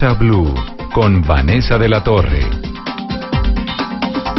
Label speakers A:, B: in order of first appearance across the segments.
A: Blue con Vanessa de la Torre.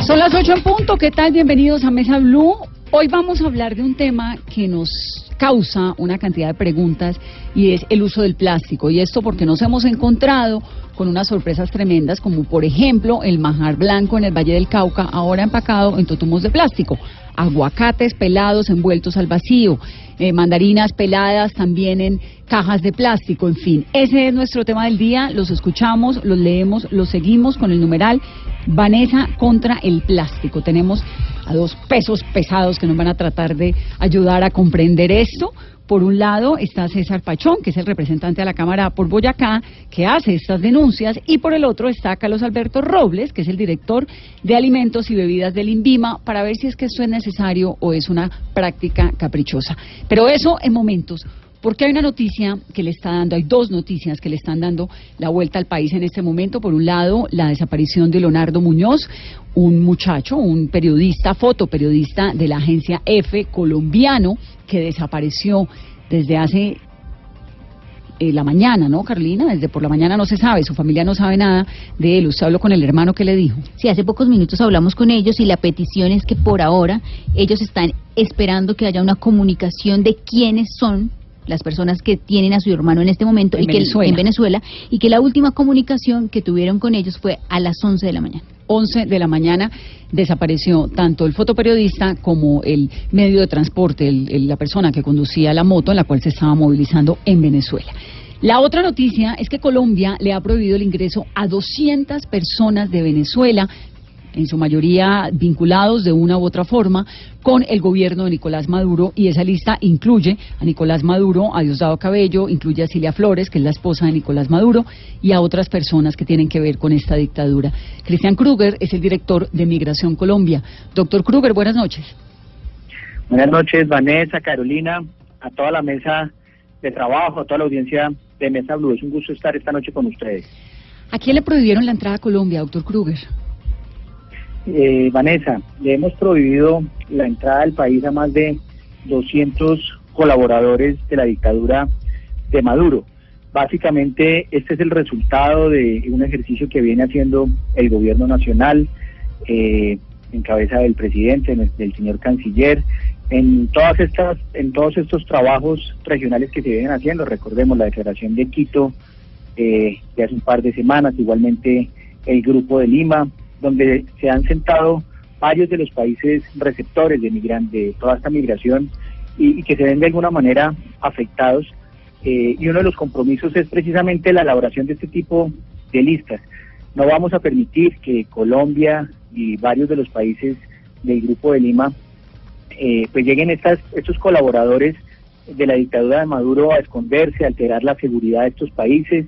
B: Son las 8 en punto. ¿Qué tal? Bienvenidos a Mesa Blue. Hoy vamos a hablar de un tema que nos causa una cantidad de preguntas y es el uso del plástico. Y esto porque nos hemos encontrado con unas sorpresas tremendas, como por ejemplo el majar blanco en el Valle del Cauca, ahora empacado en totumos de plástico, aguacates pelados envueltos al vacío, eh, mandarinas peladas también en cajas de plástico, en fin. Ese es nuestro tema del día, los escuchamos, los leemos, los seguimos con el numeral Vanessa contra el plástico. Tenemos a dos pesos pesados que nos van a tratar de ayudar a comprender esto. Por un lado está César Pachón, que es el representante de la Cámara por Boyacá, que hace estas denuncias, y por el otro está Carlos Alberto Robles, que es el director de Alimentos y Bebidas del INVIMA, para ver si es que esto es necesario o es una práctica caprichosa. Pero eso en momentos porque hay una noticia que le está dando, hay dos noticias que le están dando la vuelta al país en este momento. Por un lado, la desaparición de Leonardo Muñoz, un muchacho, un periodista, fotoperiodista de la agencia F colombiano, que desapareció desde hace eh, la mañana, ¿no, Carolina? Desde por la mañana no se sabe, su familia no sabe nada de él. Usted habló con el hermano que le dijo.
C: Sí, hace pocos minutos hablamos con ellos y la petición es que por ahora ellos están esperando que haya una comunicación de quiénes son las personas que tienen a su hermano en este momento
B: en
C: y
B: Venezuela.
C: que en Venezuela y que la última comunicación que tuvieron con ellos fue a las 11 de la mañana.
B: 11 de la mañana desapareció tanto el fotoperiodista como el medio de transporte, el, el, la persona que conducía la moto en la cual se estaba movilizando en Venezuela. La otra noticia es que Colombia le ha prohibido el ingreso a 200 personas de Venezuela en su mayoría vinculados de una u otra forma con el gobierno de Nicolás Maduro y esa lista incluye a Nicolás Maduro, a Diosdado Cabello, incluye a Cilia Flores, que es la esposa de Nicolás Maduro, y a otras personas que tienen que ver con esta dictadura. Cristian Kruger es el director de Migración Colombia. Doctor Kruger, buenas noches.
D: Buenas noches, Vanessa, Carolina, a toda la mesa de trabajo, a toda la audiencia de Mesa Blue. Es un gusto estar esta noche con ustedes.
B: ¿A quién le prohibieron la entrada a Colombia, doctor Kruger?
D: Eh, Vanessa, le hemos prohibido la entrada al país a más de 200 colaboradores de la dictadura de Maduro. Básicamente, este es el resultado de un ejercicio que viene haciendo el gobierno nacional, eh, en cabeza del presidente, del señor canciller, en todas estas, en todos estos trabajos regionales que se vienen haciendo. Recordemos la declaración de Quito eh, de hace un par de semanas, igualmente el grupo de Lima, donde se han sentado varios de los países receptores de, migran de toda esta migración y, que se ven de alguna manera afectados. Eh, y uno de los compromisos es precisamente la elaboración de este tipo de listas. No vamos a permitir que Colombia y varios de los países del Grupo de Lima eh, pues lleguen estas, estos colaboradores de la dictadura de Maduro a esconderse, a alterar la seguridad de estos países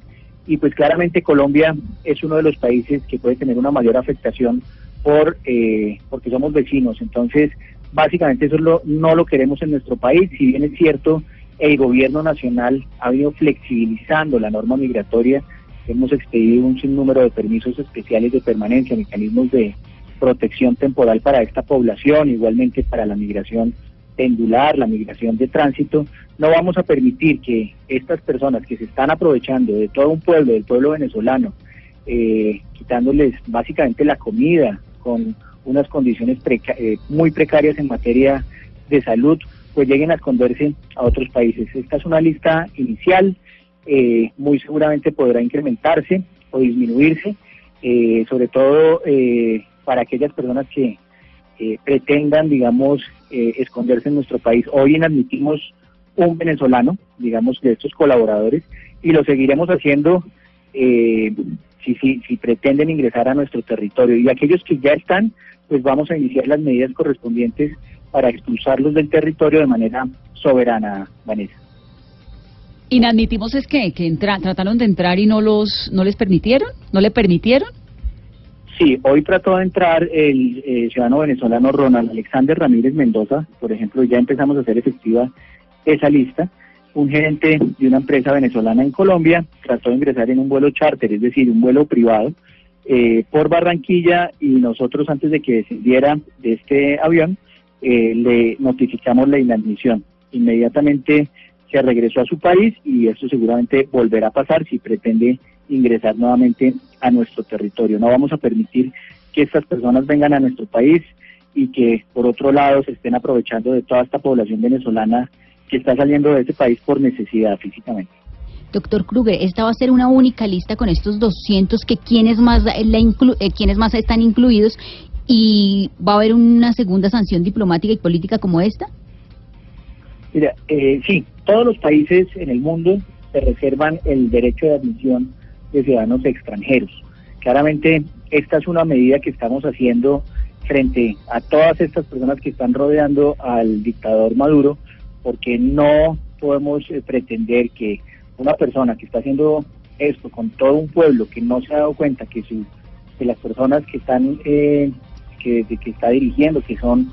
D: y pues claramente Colombia es uno de los países que puede tener una mayor afectación por eh, porque somos vecinos. Entonces, básicamente eso lo, no lo queremos en nuestro país. Si bien es cierto, el gobierno nacional ha venido flexibilizando la norma migratoria, hemos expedido un sinnúmero de permisos especiales de permanencia, mecanismos de protección temporal para esta población, igualmente para la migración pendular, la migración de tránsito, no vamos a permitir que estas personas que se están aprovechando de todo un pueblo, del pueblo venezolano, eh, quitándoles básicamente la comida con unas condiciones preca eh, muy precarias en materia de salud, pues lleguen a esconderse a otros países. Esta es una lista inicial, eh, muy seguramente podrá incrementarse o disminuirse, eh, sobre todo para aquellas personas que eh, pretendan, digamos, eh, esconderse en nuestro país. Hoy admitimos un venezolano, digamos, de estos colaboradores, y lo seguiremos haciendo eh, si, si, si pretenden ingresar a nuestro territorio. Y aquellos que ya están, pues vamos a iniciar las medidas correspondientes para expulsarlos del territorio de manera soberana, Vanessa.
B: Inadmitimos es que, que entra, trataron de entrar y no los no les permitieron, no le permitieron.
D: Sí, hoy trató de entrar el eh, ciudadano venezolano Ronald Alexander Ramírez Mendoza, por ejemplo, ya empezamos a hacer efectiva esa lista. Un gerente de una empresa venezolana en Colombia trató de ingresar en un vuelo charter, es decir, un vuelo privado, eh, por Barranquilla y nosotros antes de que descendiera de este avión eh, le notificamos la inadmisión. Inmediatamente se regresó a su país y esto seguramente volverá a pasar si pretende ingresar nuevamente a nuestro territorio. No vamos a permitir que estas personas vengan a nuestro país y que por otro lado se estén aprovechando de toda esta población venezolana que está saliendo de ese país por necesidad físicamente.
C: Doctor Kruger, esta va a ser una única lista con estos 200 que quienes más, la eh, quienes más están incluidos y va a haber una segunda sanción diplomática y política como esta.
D: Mira, eh, sí, todos los países en el mundo se reservan el derecho de admisión de ciudadanos extranjeros. Claramente, esta es una medida que estamos haciendo frente a todas estas personas que están rodeando al dictador Maduro, porque no podemos eh, pretender que una persona que está haciendo esto con todo un pueblo que no se ha dado cuenta que, su, que las personas que están eh, que, que está dirigiendo, que son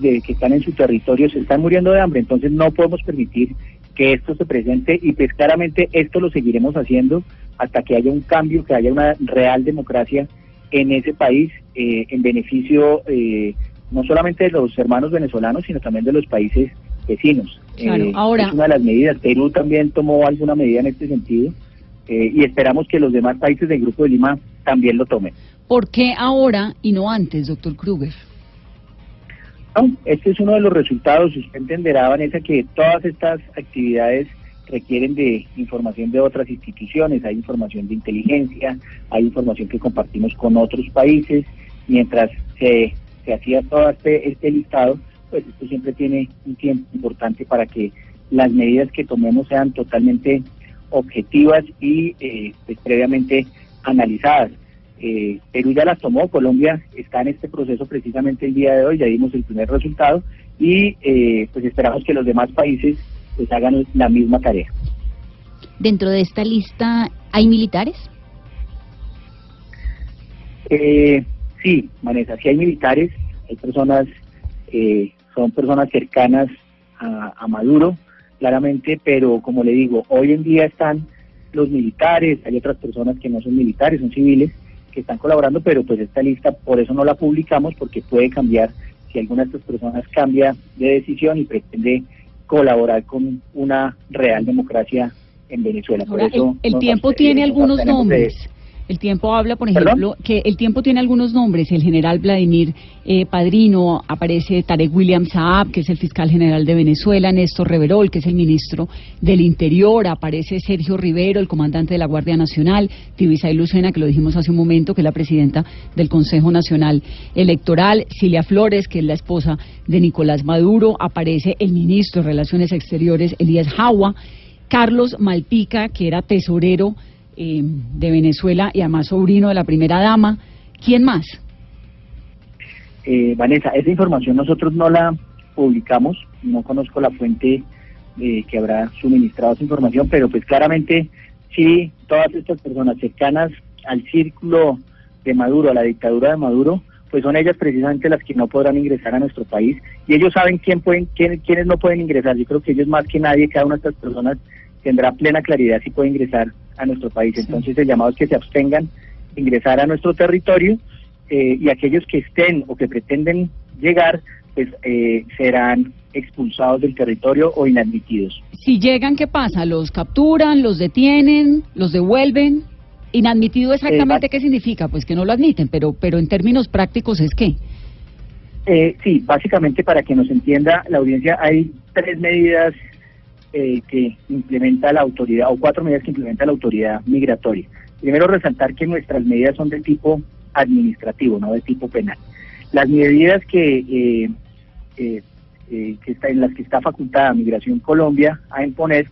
D: de, que están en su territorio, se están muriendo de hambre. Entonces no podemos permitir que esto se presente y pues claramente esto lo seguiremos haciendo hasta que haya un cambio, que haya una real democracia en ese país eh, en beneficio eh, no solamente de los hermanos venezolanos, sino también de los países vecinos.
B: Claro, eh, ahora...
D: Es una de las medidas. Perú también tomó alguna medida en este sentido y esperamos que los demás países del Grupo de Lima también lo tomen.
B: ¿Por qué ahora y no antes, doctor Kruger?
D: Este es uno de los resultados. Usted entenderá, Vanessa, que todas estas actividades requieren de información de otras instituciones, hay información de inteligencia, hay información que compartimos con otros países, mientras se, se hacía todo este, este listado, pues esto siempre tiene un tiempo importante para que las medidas que tomemos sean totalmente objetivas y eh, pues, previamente analizadas. Eh, Perú ya las tomó, Colombia está en este proceso precisamente el día de hoy, ya dimos el primer resultado y eh, pues esperamos que los demás países pues hagan la misma tarea.
C: ¿Dentro de esta lista hay militares?
D: Eh, sí, Vanessa, sí hay militares, hay personas, eh, son personas cercanas a, a Maduro, claramente, pero como le digo, hoy en día están los militares, hay otras personas que no son militares, son civiles, que están colaborando, pero pues esta lista por eso no la publicamos, porque puede cambiar si alguna de estas personas cambia de decisión y pretende colaborar con una real democracia en Venezuela.
B: Por eso el, tiempo tiene algunos nombres. El tiempo habla, por ejemplo, que el tiempo tiene algunos nombres. El general Vladimir eh, Padrino, aparece Tarek William Saab, que es el fiscal general de Venezuela, Néstor Reverol, que es el ministro del Interior, aparece Sergio Rivero, el comandante de la Guardia Nacional, Tibisay Lucena, que lo dijimos hace un momento, que es la presidenta del Consejo Nacional Electoral, Cilia Flores, que es la esposa de Nicolás Maduro, aparece el ministro de Relaciones Exteriores, Elías Jawa, Carlos Malpica, que era tesorero eh, de Venezuela y además sobrino de la primera dama. ¿Quién más?
D: Eh, Vanessa, esa información nosotros no la publicamos, no conozco la fuente eh, que habrá suministrado esa información, pero pues claramente sí, todas estas personas cercanas al círculo de Maduro, a la dictadura de Maduro, pues son ellas precisamente las que no podrán ingresar a nuestro país y ellos saben quién pueden, quién, quiénes no pueden ingresar. Yo creo que ellos más que nadie, cada una de estas personas tendrá plena claridad si puede ingresar a nuestro país. Entonces el llamado es que se abstengan de ingresar a nuestro territorio eh, y aquellos que estén o que pretenden llegar, pues eh, serán expulsados del territorio o inadmitidos.
B: Si llegan, ¿qué pasa? ¿Los capturan, los detienen, los devuelven? ¿Inadmitido exactamente qué significa? Pues que no lo admiten, pero, pero en términos prácticos es qué?
D: Eh, sí, básicamente para que nos entienda la audiencia, hay tres medidas eh, que implementa la autoridad, o cuatro medidas que implementa la autoridad migratoria. Primero, resaltar que nuestras medidas son de tipo administrativo, no de tipo penal. Las medidas que, eh, eh, que está, en las que está facultada Migración Colombia a imponer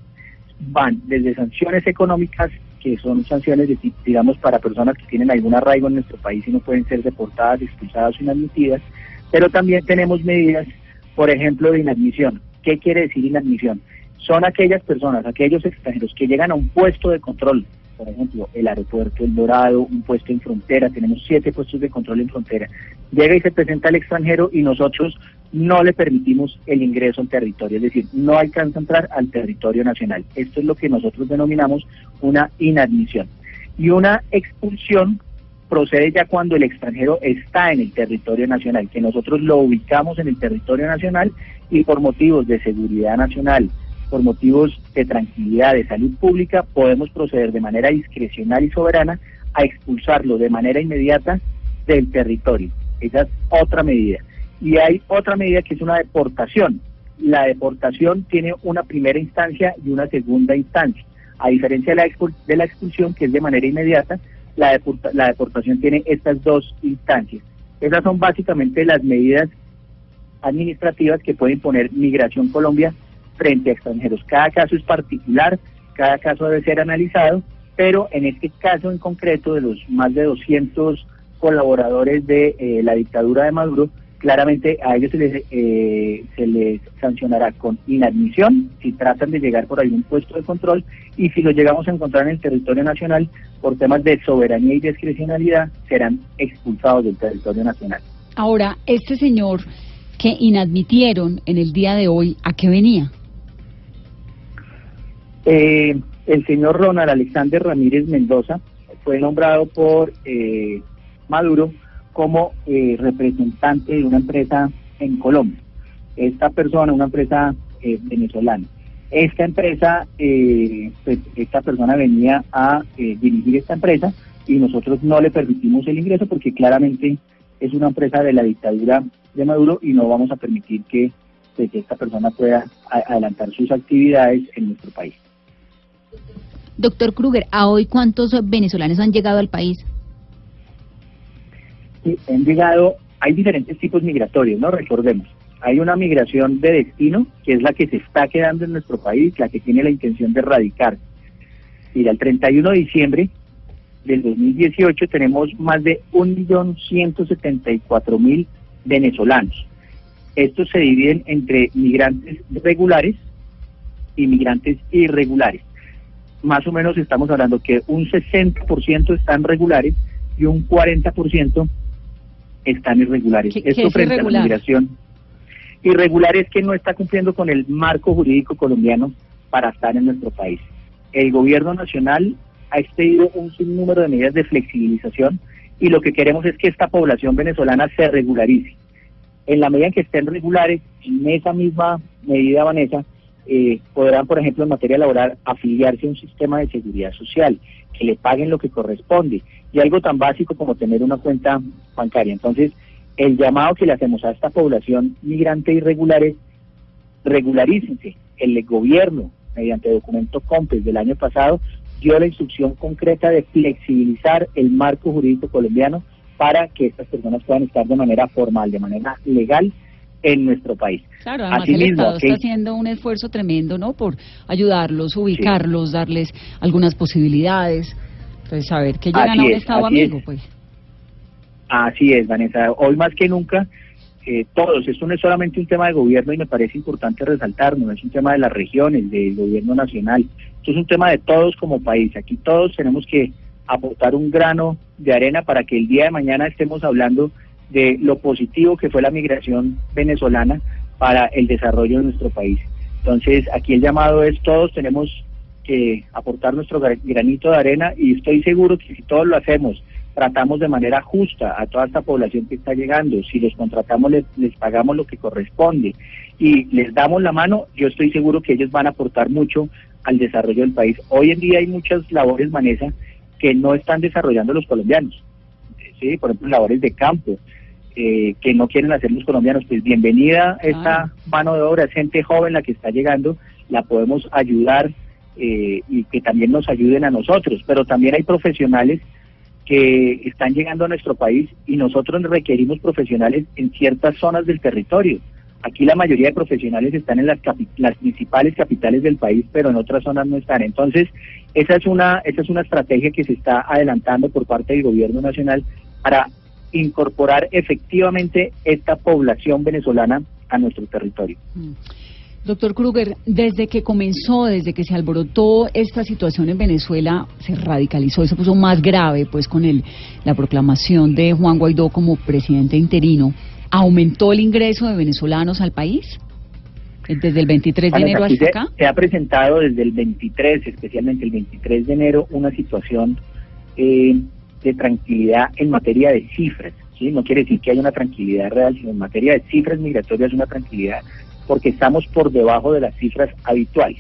D: van desde sanciones económicas, que son sanciones, de, digamos, para personas que tienen algún arraigo en nuestro país y no pueden ser deportadas, expulsadas o inadmitidas, pero también tenemos medidas, por ejemplo, de inadmisión. ¿Qué quiere decir inadmisión? Son aquellas personas, aquellos extranjeros que llegan a un puesto de control, por ejemplo, el aeropuerto El Dorado, un puesto en frontera, tenemos siete puestos de control en frontera, llega y se presenta al extranjero y nosotros no le permitimos el ingreso al territorio, es decir, no alcanza a entrar al territorio nacional. Esto es lo que nosotros denominamos una inadmisión. Y una expulsión procede ya cuando el extranjero está en el territorio nacional, que nosotros lo ubicamos en el territorio nacional y por motivos de seguridad nacional, por motivos de tranquilidad, de salud pública, podemos proceder de manera discrecional y soberana a expulsarlo de manera inmediata del territorio. Esa es otra medida. Y hay otra medida que es una deportación. La deportación tiene una primera instancia y una segunda instancia. A diferencia de la, expulsión, que es de manera inmediata, la, la deportación tiene estas dos instancias. Esas son básicamente las medidas administrativas que puede imponer Migración Colombia frente a extranjeros. Cada caso es particular, cada caso debe ser analizado, pero en este caso en concreto de los más de 200 colaboradores de eh, la dictadura de Maduro, claramente a ellos se les, eh, se les sancionará con inadmisión si tratan de llegar por algún puesto de control y si lo llegamos a encontrar en el territorio nacional por temas de soberanía y discrecionalidad serán expulsados del territorio nacional.
B: Ahora, este señor que inadmitieron en el día de hoy, ¿a qué venía?
D: Eh, el señor Ronald Alexander Ramírez Mendoza fue nombrado por eh, Maduro como eh, representante de una empresa en Colombia. Esta persona, una empresa eh, venezolana. Esta empresa, eh, pues esta persona venía a dirigir esta empresa y nosotros no le permitimos el ingreso porque claramente es una empresa de la dictadura de Maduro y no vamos a permitir que, pues, que esta persona pueda adelantar sus actividades en nuestro país.
C: Doctor Kruger, ¿a hoy cuántos venezolanos han llegado al país?
D: han llegado, hay diferentes tipos migratorios, ¿no? Recordemos, hay una migración de destino, que es la que se está quedando en nuestro país, la que tiene la intención de radicar. Mira, el 31 de diciembre del 2018 tenemos más de 1.174.000 venezolanos. Estos se dividen entre migrantes regulares y migrantes irregulares. Más o menos estamos hablando que un 60% están regulares y un 40% están irregulares. Esto frente a la migración. Irregular es que no está cumpliendo con el marco jurídico colombiano para estar en nuestro país. El gobierno nacional ha expedido un sinnúmero de medidas de flexibilización y lo que queremos es que esta población venezolana se regularice. En la medida en que estén regulares, en esa misma medida, Vanessa, eh, podrán, por ejemplo, en materia laboral, afiliarse a un sistema de seguridad social, que le paguen lo que corresponde, y algo tan básico como tener una cuenta bancaria. Entonces, el llamado que le hacemos a esta población migrante irregular es regularícense. El gobierno, mediante documento COMPES del año pasado, dio la instrucción concreta de flexibilizar el marco jurídico colombiano para que estas personas puedan estar de manera formal, de manera legal en nuestro país.
B: Claro, además el Estado está haciendo un esfuerzo tremendo, ¿no? Por ayudarlos, ubicarlos, darles algunas posibilidades, pues saber que llegan a un Estado amigo, pues.
D: Así es, Vanessa. Hoy más que nunca, eh, todos, esto no es solamente un tema de gobierno y me parece importante resaltarlo, no es un tema de las regiones, del gobierno nacional, esto es un tema de todos como país. Aquí todos tenemos que aportar un grano de arena para que el día de mañana estemos hablando de lo positivo que fue la migración venezolana para el desarrollo de nuestro país. Entonces, aquí el llamado es todos tenemos que aportar nuestro granito de arena y estoy seguro que si todos lo hacemos, tratamos de manera justa a toda esta población que está llegando, si los contratamos les, les pagamos lo que corresponde y les damos la mano, yo estoy seguro que ellos van a aportar mucho al desarrollo del país. Hoy en día hay muchas labores, Vanessa, que no están desarrollando los colombianos. ¿sí? Por ejemplo, labores de campo, eh, que no quieren hacer los colombianos. Pues bienvenida esta mano de obra, es gente joven la que está llegando, la podemos ayudar eh, y que también nos ayuden a nosotros, pero también hay profesionales que están llegando a nuestro país y nosotros requerimos profesionales en ciertas zonas del territorio. Aquí la mayoría de profesionales están en las, las principales capitales del país, pero en otras zonas no están. Entonces, esa es una esa es una estrategia que se está adelantando por parte del gobierno nacional para incorporar efectivamente esta población venezolana a nuestro territorio. Mm.
B: Doctor Kruger, desde que comenzó, desde que se alborotó esta situación en Venezuela, se radicalizó y se puso más grave, pues con el, la proclamación de Juan Guaidó como presidente interino, ¿aumentó el ingreso de venezolanos al país? Desde el 23 de enero hasta acá.
D: Se ha presentado desde el 23, especialmente el 23 de enero, una situación eh, de tranquilidad en materia de cifras. ¿sí? No quiere decir que haya una tranquilidad real, sino en materia de cifras migratorias una tranquilidad porque estamos por debajo de las cifras habituales.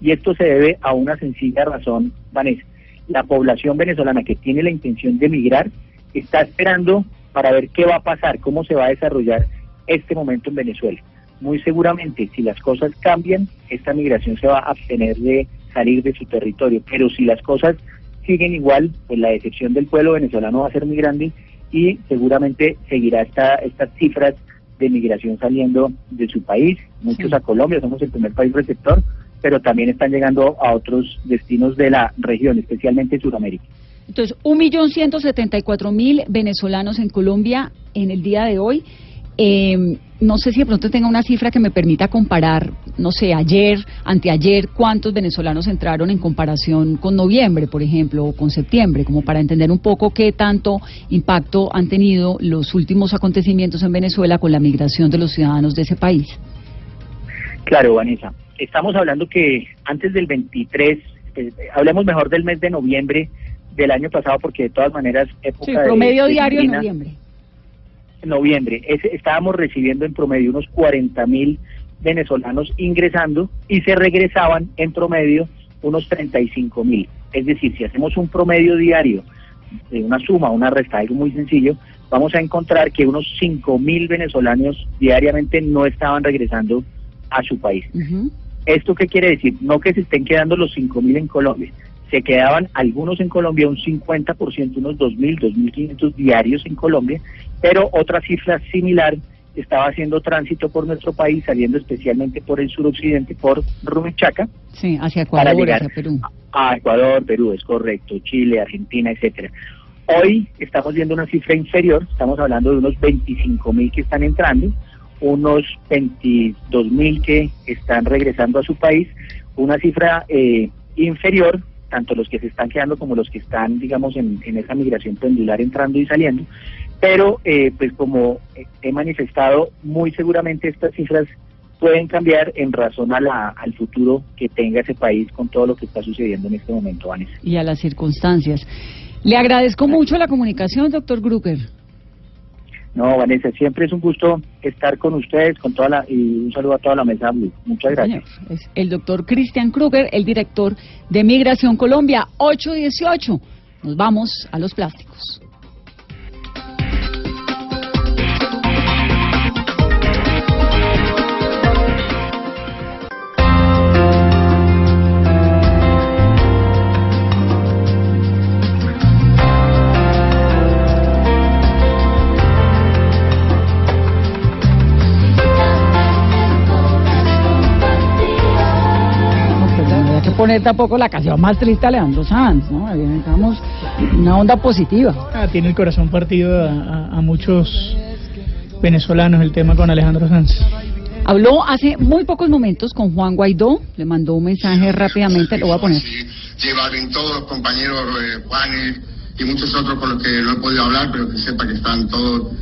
D: Y esto se debe a una sencilla razón, Vanessa. La población venezolana que tiene la intención de emigrar está esperando para ver qué va a pasar, cómo se va a desarrollar este momento en Venezuela. Muy seguramente, si las cosas cambian, esta migración se va a abstener de salir de su territorio. Pero si las cosas siguen igual, pues la decepción del pueblo venezolano va a ser muy grande y seguramente seguirá esta, estas cifras de migración saliendo de su país, muchos a Colombia, somos el primer país receptor, pero también están llegando a otros destinos de la región, especialmente Sudamérica.
B: Entonces, un millón ciento setenta y cuatro mil venezolanos en Colombia en el día de hoy. Eh, no sé si de pronto tenga una cifra que me permita comparar, no sé, ayer, anteayer, cuántos venezolanos entraron en comparación con noviembre, por ejemplo, o con septiembre, como para entender un poco qué tanto impacto han tenido los últimos acontecimientos en Venezuela con la migración de los ciudadanos de ese país.
D: Claro, Vanessa. Estamos hablando que antes del 23, eh, hablemos mejor del mes de noviembre del año pasado, porque de todas maneras,
B: época sí, promedio diario en noviembre
D: noviembre estábamos recibiendo en promedio unos 40 mil venezolanos ingresando y se regresaban en promedio unos 35 mil. Es decir, si hacemos un promedio diario de una suma, una resta, algo muy sencillo, vamos a encontrar que unos 5 mil venezolanos diariamente no estaban regresando a su país. ¿Esto qué quiere decir? No que se estén quedando los 5 mil en Colombia, se quedaban algunos en Colombia, un 50%, unos 2.000, 2.500 diarios en Colombia, pero otra cifra similar estaba haciendo tránsito por nuestro país, saliendo especialmente por el suroccidente, por Rumichaca.
B: Sí, hacia Ecuador, hacia Perú.
D: A, Ecuador, Perú, es correcto, Chile, Argentina, etcétera. Hoy estamos viendo una cifra inferior, estamos hablando de unos 25.000 que están entrando, unos 22.000 que están regresando a su país, una cifra eh, inferior tanto los que se están quedando como los que están, digamos, en, esa migración pendular entrando y saliendo. Pero, eh, pues como he manifestado, muy seguramente estas cifras pueden cambiar en razón a la, al futuro que tenga ese país con todo lo que está sucediendo en este momento, Vanessa.
B: Y a las circunstancias. Le agradezco mucho la comunicación, doctor Grucker.
D: No, Vanessa, siempre es un gusto estar con ustedes, con toda la, y un saludo a toda la mesa Muchas gracias.
B: Es el doctor Cristian Kruger, el director de Migración Colombia, 818. Nos vamos a los plásticos. Poner tampoco la canción más triste a Leandro Sanz, ¿no? Necesitamos una onda positiva.
E: Ah, tiene el corazón partido a, muchos venezolanos el tema con Alejandro Sanz.
B: Habló hace muy pocos momentos con Juan Guaidó, le mandó un mensaje rápidamente, lo voy a poner.
F: Llevar en todos los compañeros eh, Juanes y muchos otros con los que no he podido hablar, pero que sepa que están todos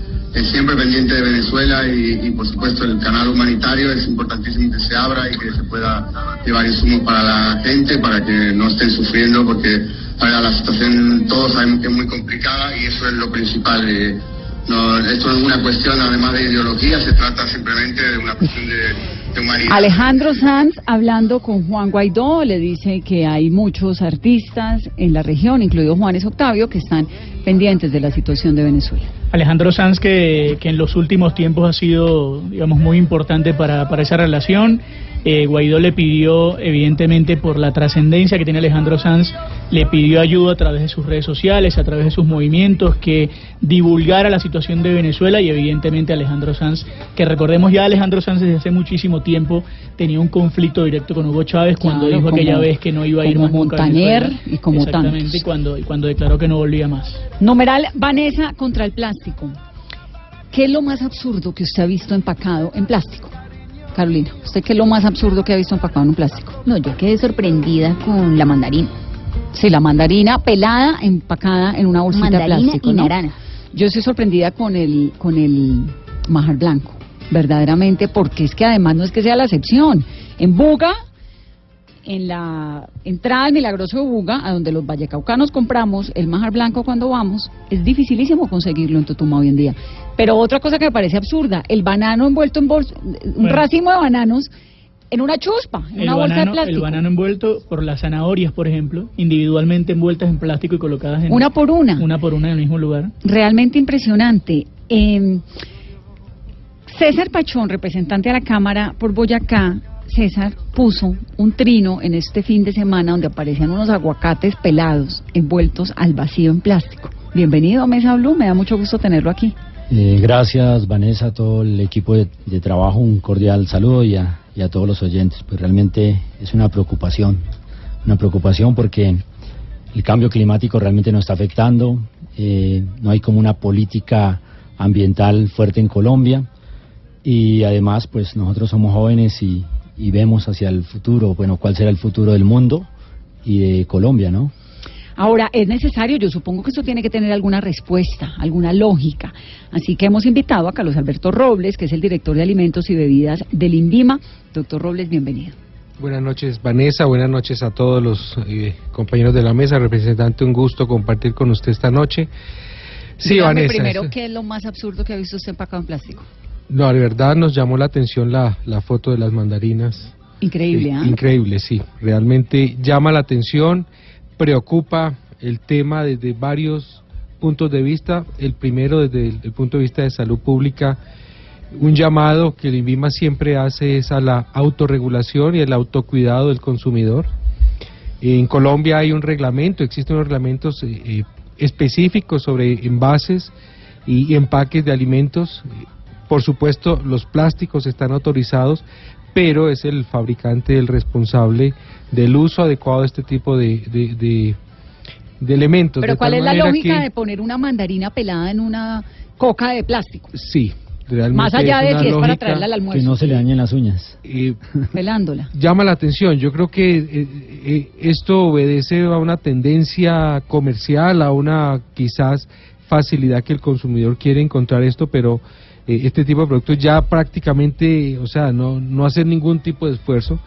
F: siempre pendiente de Venezuela y, por supuesto el canal humanitario es importantísimo que se abra y que se pueda llevar insumos para la gente para que no estén sufriendo porque la situación todos sabemos que es muy complicada y eso es lo principal. Eh, no, esto no es una cuestión además de ideología, se trata simplemente de una cuestión de.
B: Alejandro Sanz hablando con Juan Guaidó le dice que hay muchos artistas en la región, incluido Juanes Octavio, que están pendientes de la situación de Venezuela.
E: Alejandro Sanz, que, que en los últimos tiempos ha sido, digamos, muy importante para, para esa relación. Eh, Guaidó le pidió, evidentemente, por la trascendencia que tiene Alejandro Sanz, le pidió ayuda a través de sus redes sociales, a través de sus movimientos, que divulgara la situación de Venezuela y, evidentemente, Alejandro Sanz, que recordemos ya Alejandro Sanz desde hace muchísimo tiempo tenía un conflicto directo con Hugo Chávez cuando dijo aquella vez que no iba a ir más
B: Montaner y como
E: Exactamente, y cuando, y cuando declaró que no volvía más.
B: Numeral Vanessa contra el plástico. ¿Qué es lo más absurdo que usted ha visto empacado en plástico? Carolina, ¿usted qué es lo más absurdo que ha visto empacado en un plástico?
C: No, yo quedé sorprendida con la mandarina.
B: Sí, la mandarina pelada, empacada en una bolsita de plástico.
C: Y
B: ¿no?
C: naranja.
B: Yo estoy sorprendida con el, con el majar blanco, verdaderamente, porque es que además no es que sea la excepción. En Buga, en la entrada del Milagroso de Buga, a donde los vallecaucanos compramos el majar blanco cuando vamos, Es dificilísimo conseguirlo en Totuma hoy en día. Pero otra cosa que me parece absurda, el banano envuelto en bolsa, un
E: Bueno.
B: racimo de bananos en una chuspa, en
E: El
B: una bolsa de plástico.
E: el banano envuelto por las zanahorias, por ejemplo, individualmente envueltas en plástico y colocadas en
B: Una por una.
E: una por una en el mismo lugar.
B: realmente impresionante. Eh, César Pachón, representante de la Cámara por Boyacá, César puso un trino en este fin de semana donde aparecían unos aguacates pelados envueltos al vacío en plástico. Bienvenido a Mesa Blue, me da mucho gusto tenerlo aquí.
G: Eh, gracias Vanessa, a todo el equipo de, trabajo, un cordial saludo y a, y a todos los oyentes. Pues realmente es una preocupación, una preocupación porque el cambio climático realmente nos está afectando, eh, no hay como una política ambiental fuerte en Colombia y además pues nosotros somos jóvenes y, y vemos hacia el futuro, bueno, cuál será el futuro del mundo y de Colombia, ¿no?
B: Ahora, es necesario, yo supongo que esto tiene que tener alguna respuesta, alguna lógica. Así que hemos invitado a Carlos Alberto Robles, que es el director de alimentos y bebidas del INVIMA. Doctor Robles, bienvenido.
H: Buenas noches, Vanessa. Buenas noches a todos los eh, compañeros de la mesa. Representante, un gusto compartir con usted esta noche. Sí,
B: Dígame
H: Vanessa.
B: primero, ¿qué es lo más absurdo que ha visto usted empacado en plástico?
H: No, de verdad nos llamó la atención la, la foto de las mandarinas.
B: Increíble,
H: Eh,
B: ¿ah?
H: Increíble, sí. Realmente llama la atención, preocupa el tema desde varios puntos de vista. El primero desde el, el punto de vista de salud pública. Un llamado que el INVIMA siempre hace es a la autorregulación y el autocuidado del consumidor. En Colombia hay un reglamento, existen unos reglamentos eh, eh, específicos sobre envases y empaques de alimentos. Por supuesto, los plásticos están autorizados, pero es el fabricante el responsable del uso adecuado de este tipo de, de, de- de elementos.
B: Pero
H: de
B: ¿cuál es la lógica
H: que-
B: de poner una mandarina pelada en una coca de plástico?
H: Sí, realmente
B: Más allá de si es para traerla al
G: Que
B: almuerzo,
G: no se le dañen las uñas.
H: eh,
B: pelándola.
H: llama la atención. Yo creo que eh, eh, esto obedece a una tendencia comercial, a una quizás facilidad que el consumidor quiere encontrar esto, pero eh, este tipo de productos ya prácticamente, o sea, no, no hacer ningún tipo de esfuerzo,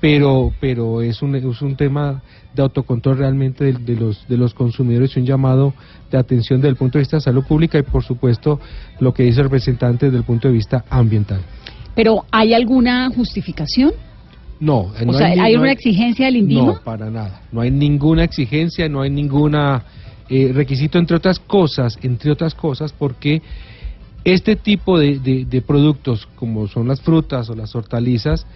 H: pero pero es un, es un tema de autocontrol realmente de, de los de los consumidores y un llamado de atención desde el punto de vista de salud pública y por supuesto lo que dice el representante desde el punto de vista ambiental.
B: Pero ¿hay alguna justificación?
H: No,
B: O
H: no
B: sea,
H: ni-
B: ¿hay
H: no
B: una exigencia del INVIMA?
H: No, para nada. No hay ninguna exigencia, no hay ninguna eh, requisito, entre otras cosas, entre otras cosas, porque este tipo de, de- productos, como son las frutas o las hortalizas,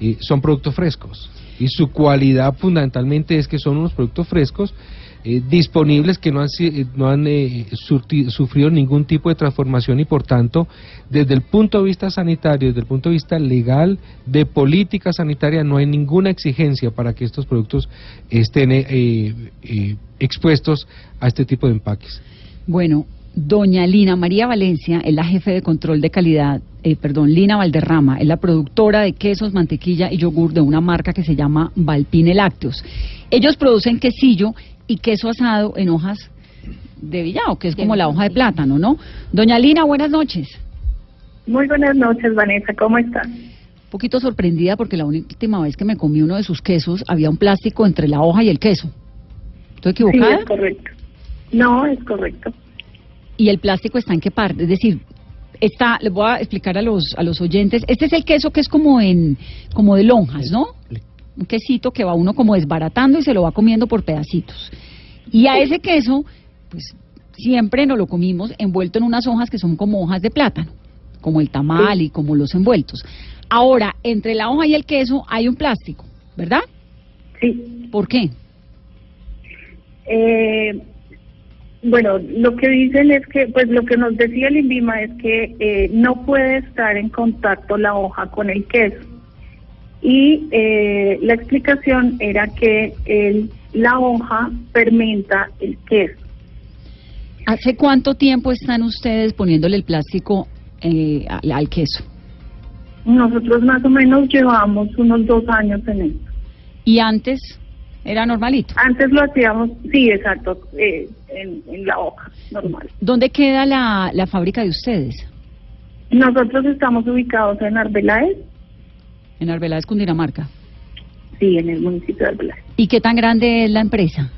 H: eh, son productos frescos. Y su cualidad fundamentalmente es que son unos productos frescos eh, disponibles que no han, eh, no han eh, surti- sufrido ningún tipo de transformación y por tanto, desde el punto de vista sanitario, desde el punto de vista legal, de política sanitaria, no hay ninguna exigencia para que estos productos estén eh, expuestos a este tipo de empaques.
B: Bueno, doña Lina María Valencia es la jefe de control de calidad, eh, perdón, Lina Valderrama, es la productora de quesos, mantequilla y yogur de una marca que se llama Valpine Lácteos. Ellos producen quesillo y queso asado en hojas de villao, que es como la hoja de plátano, ¿no? Doña Lina, buenas noches.
I: Muy buenas noches, Vanessa, ¿cómo estás?
B: Un poquito sorprendida porque la última vez que me comí uno de sus quesos había un plástico entre la hoja y el queso. ¿Estoy
I: Sí,
B: equivocada?
I: es correcto. No, es correcto.
B: ¿Y el plástico está en qué parte? Es decir, está, les voy a explicar a los, a los oyentes, este es el queso que es como en, como de lonjas, ¿no? Un quesito que va uno como desbaratando y se lo va comiendo por pedacitos. Y a ese queso, pues siempre nos lo comimos envuelto en unas hojas que son como hojas de plátano, como el tamal y como los envueltos. Ahora, entre la hoja y el queso hay un plástico, ¿verdad?
I: Sí.
B: ¿Por qué?
I: Eh, bueno, lo que dicen es que, pues lo que nos decía el INVIMA es que eh, no puede estar en contacto la hoja con el queso. Y eh, la explicación era que el, la hoja fermenta el queso.
B: ¿Hace cuánto tiempo están ustedes poniéndole el plástico eh, al, al queso?
I: Nosotros más o menos llevamos unos dos años en esto.
B: ¿Y antes era normalito?
I: Antes lo hacíamos, sí, exacto, eh, en, en la hoja, normal.
B: ¿Dónde queda la, la fábrica de ustedes?
I: Nosotros estamos ubicados en Arbeláez,
B: En Arbeláez, Cundinamarca.
I: sí, en el municipio de Arbeláez.
B: ¿Y qué tan grande es la empresa?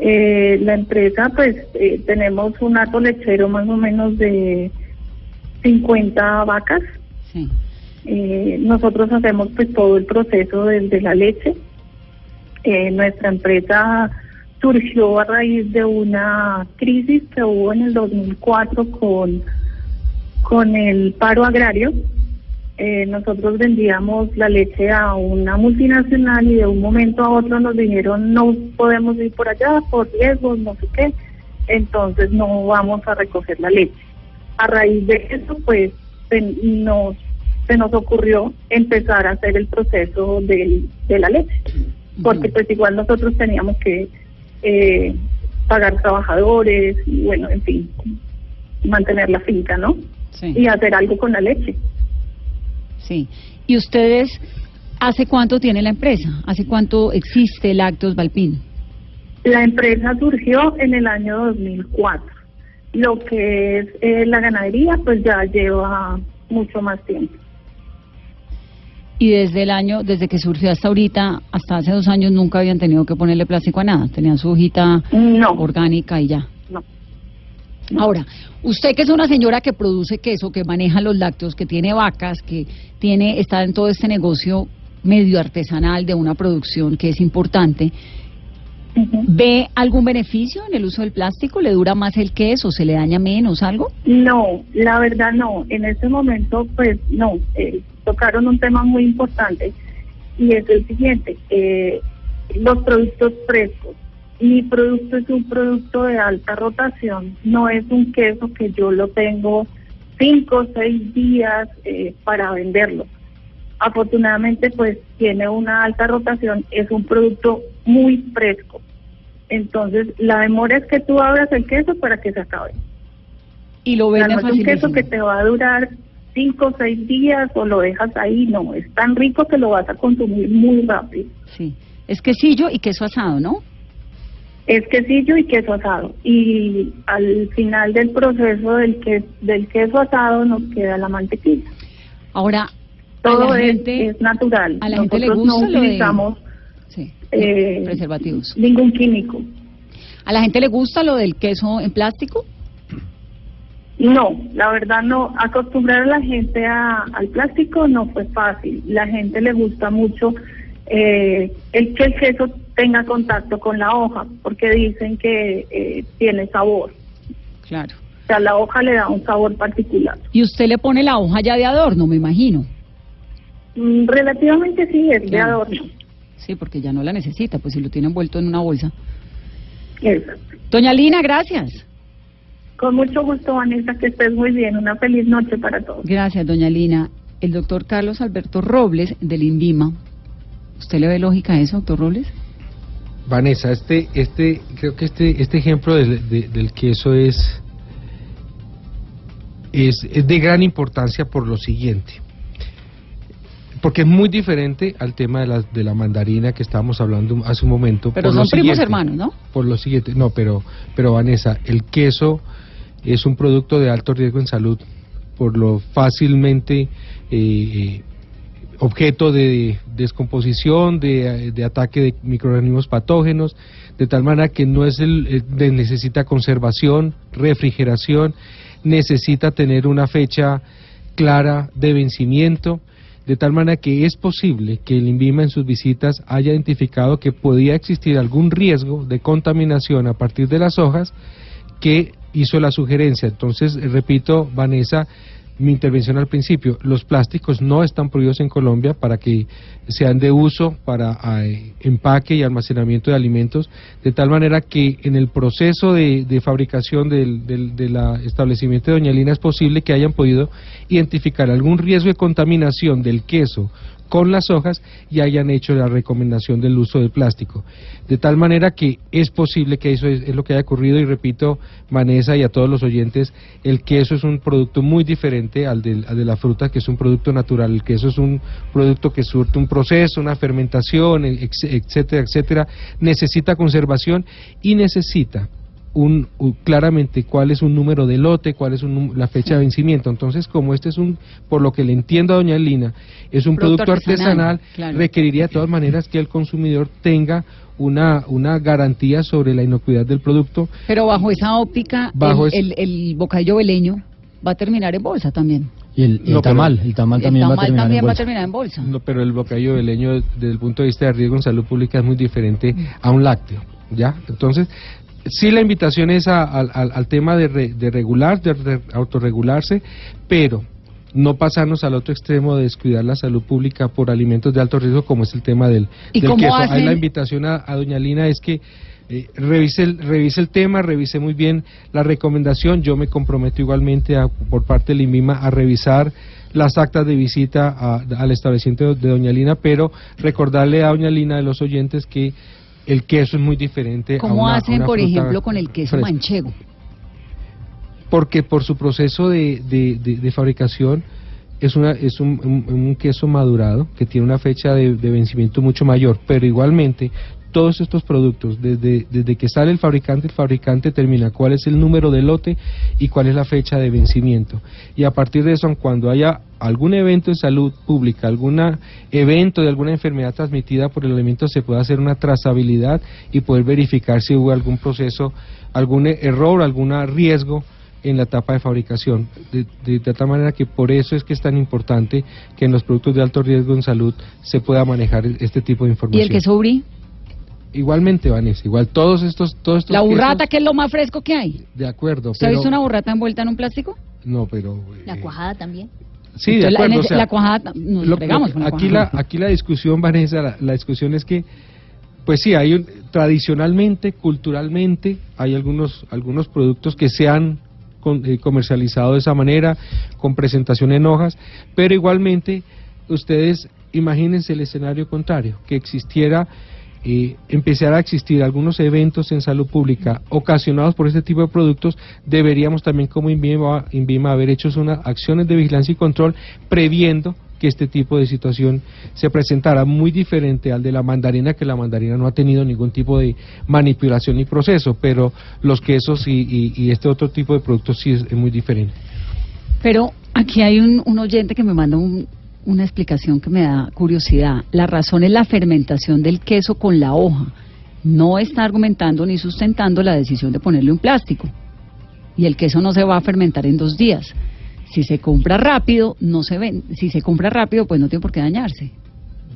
I: Eh, la empresa, pues, eh, tenemos un hato lechero más o menos de 50 vacas.
B: Sí.
I: Eh, nosotros hacemos pues todo el proceso desde la leche. Eh, nuestra empresa surgió a raíz de una crisis que hubo en el 2004 con, con el paro agrario. Eh, nosotros vendíamos la leche a una multinacional y de un momento a otro nos dijeron no podemos ir por allá por riesgos, no sé qué, entonces no vamos a recoger la leche. A raíz de eso, pues se nos, se nos ocurrió empezar a hacer el proceso de la leche, porque pues igual nosotros teníamos que eh, pagar trabajadores y bueno, en fin, mantener la finca, ¿no?
B: Sí.
I: Y hacer algo con la leche.
B: Sí. ¿Y ustedes hace cuánto tiene la empresa? ¿Hace cuánto existe Lácteos Valpín?
I: La empresa surgió en el año 2004. Lo que es eh, la ganadería, pues ya lleva mucho más tiempo.
B: Y desde el año, desde que surgió hasta ahorita, hasta hace dos años, nunca habían tenido que ponerle plástico a nada. Tenían su hojita
I: No,
B: orgánica y ya.
I: no.
B: Ahora, usted que es una señora que produce queso, que maneja los lácteos, que tiene vacas, que tiene está en todo este negocio medio artesanal de una producción que es importante. ¿ve algún beneficio en el uso del plástico? ¿Le dura más el queso? ¿Se le daña menos algo?
I: No, la verdad no. En este momento, pues no. Eh, tocaron un tema muy importante y es el siguiente. Eh, los productos frescos. Mi producto es un producto de alta rotación. No es un queso que yo lo tengo cinco o seis días eh, para venderlo. Afortunadamente, pues tiene una alta rotación. Es un producto muy fresco. Entonces, la demora es que tú abras el queso para que se acabe.
B: Y lo
I: O sea,
B: vende
I: no es un queso que te va a durar cinco o seis días o lo dejas ahí, no, es tan rico que lo vas a consumir muy rápido.
B: Sí. Es quesillo y queso asado, ¿no?
I: Es quesillo y queso asado. Y al final del proceso del, que, del queso asado nos queda la mantequilla.
B: Ahora,
I: Todo es,
B: gente,
I: es natural.
B: a la gente le gusta
I: no
B: lo de-
I: utilizamos
B: sí,
I: eh,
B: preservativos.
I: ningún químico.
B: ¿A la gente le gusta lo del queso en plástico?
I: No, la verdad no. Acostumbrar a la gente a- al plástico no fue fácil. La gente le gusta mucho eh, el que el queso tenga contacto con la hoja, porque dicen que eh, tiene sabor.
B: Claro.
I: O sea, la hoja le da un sabor particular.
B: Y usted le pone la hoja ya de adorno, me imagino.
I: Mm, relativamente sí, es de adorno.
B: Sí, porque ya no la necesita, pues si lo tiene envuelto en una bolsa.
I: Exacto.
B: Doña Lina, gracias.
I: Con mucho gusto, Vanessa, que estés muy bien. Una feliz noche para todos.
B: Gracias, doña Lina. El doctor Carlos Alberto Robles, del INVIMA. ¿Usted le ve lógica a eso, doctor Robles?
H: Vanessa, este, este, creo que este, este ejemplo del, de- del queso es, es, es de gran importancia por lo siguiente. Porque es muy diferente al tema de la, de la mandarina que estábamos hablando hace un momento.
B: Pero
H: por
B: son
H: lo
B: primos hermanos, ¿no?
H: Por lo siguiente, no, pero, pero Vanessa, el queso es un producto de alto riesgo en salud. Por lo fácilmente eh, objeto de descomposición, de, de ataque de microorganismos patógenos, de tal manera que no es el, eh, necesita conservación, refrigeración, necesita tener una fecha clara de vencimiento, de tal manera que es posible que el INVIMA en sus visitas haya identificado que podía existir algún riesgo de contaminación a partir de las hojas que hizo la sugerencia. Entonces, eh, repito, Vanessa, mi intervención al principio, los plásticos no están prohibidos en Colombia para que sean de uso para eh, empaque y almacenamiento de alimentos, de tal manera que en el proceso de, fabricación del, del establecimiento de Doña Lina es posible que hayan podido identificar algún riesgo de contaminación del queso con las hojas y hayan hecho la recomendación del uso del plástico. De tal manera que es posible que eso es, lo que haya ocurrido y repito, Vanessa y a todos los oyentes, el queso es un producto muy diferente al, al de la fruta, que es un producto natural. El queso es un producto que surte un proceso, una fermentación, ex- etcétera, etcétera. Necesita conservación y necesita un, claramente cuál es un número de lote, cuál es un la fecha de vencimiento. Entonces, como este es un, por lo que le entiendo a doña Lina, es un
B: Producto
H: producto,
B: artesanal,
H: artesanal,
B: claro.
H: requeriría de todas maneras que el consumidor tenga una, una garantía sobre la inocuidad del producto.
B: Pero bajo esa óptica,
H: Bajo
B: el,
H: es-
B: el, el bocadillo veleño va a terminar en bolsa también.
G: Y el, y el
H: No, pero-
G: tamal, el tamal
B: el
G: también va a terminar
B: también
G: en
B: va a
G: bolsa.
B: terminar en bolsa.
H: No, pero el bocadillo de leño desde el punto de vista de riesgo en salud pública es muy diferente a un lácteo, ¿ya? Entonces, sí la invitación es a- al- al, al tema de, re- de regular, de re- autorregularse, pero no pasarnos al otro extremo de descuidar la salud pública por alimentos de alto riesgo como es el tema del,
B: ¿Y
H: del queso.
B: hacen?
H: Ahí la invitación a, a doña Lina es que eh, revise, el, revise el tema, revise muy bien la recomendación. Yo me comprometo igualmente a- por parte del INVIMA a revisar las actas de visita a- al establecimiento de doña Lina, pero recordarle a doña Lina de los oyentes que el queso es muy diferente. a
B: ¿Cómo
H: una-
B: hacen,
H: una
B: por ejemplo, con el queso
H: fresca.
B: manchego?
H: Porque por su proceso de, de- de- de fabricación es, una, es un, un- un queso madurado que tiene una fecha de, de vencimiento mucho mayor, pero igualmente todos estos productos, desde, desde que sale el fabricante, el fabricante termina cuál es el número de lote y cuál es la fecha de vencimiento. Y a partir de eso, cuando haya algún evento de salud pública, algún evento de alguna enfermedad transmitida por el alimento, se puede hacer una trazabilidad y poder verificar si hubo algún proceso, algún error, algún riesgo en la etapa de fabricación. De, de, de tal manera que por eso es que es tan importante que en los productos de alto riesgo en salud se pueda manejar este tipo de
B: ¿Y
H: información.
B: el queso brie?
H: Igualmente, Vanessa, igual todos estos... Todos estos
B: La burrata,
H: quesos,
B: que es lo más fresco que hay.
H: De acuerdo,
B: ¿Usted ha
H: pero...
B: visto una burrata envuelta en un plástico?
H: No, pero...
C: La
H: eh,
C: cuajada también.
H: Sí, de
B: Entonces, la-
H: acuerdo.
B: en
H: o sea,
B: la cuajada, nos
H: lo-
B: fregamos
H: lo-
B: con la
H: aquí,
B: cuajada.
H: la, aquí la discusión, Vanessa, la, la discusión es que, pues sí, hay un, tradicionalmente, culturalmente, hay algunos, algunos productos que se han con- eh, comercializado de esa manera, con presentación en hojas, pero igualmente, ustedes imagínense el escenario contrario, que existiera eh, empezara a existir algunos eventos en salud pública ocasionados por este tipo de productos, deberíamos también como INVIMA, INVIMA haber hecho unas acciones de vigilancia y control previendo que este tipo de situación se presentara muy diferente al de la mandarina, que la mandarina no ha tenido ningún tipo de manipulación ni proceso, pero los quesos y, y- y este otro tipo de productos sí es, es muy diferente.
B: Pero aquí hay un, un oyente que me manda un- una explicación que me da curiosidad. La razón es la fermentación del queso con la hoja. No está argumentando ni sustentando la decisión de ponerle un plástico. Y el queso no se va a fermentar en dos días. Si se compra rápido, no se ven. Si se compra rápido, pues no tiene por qué dañarse.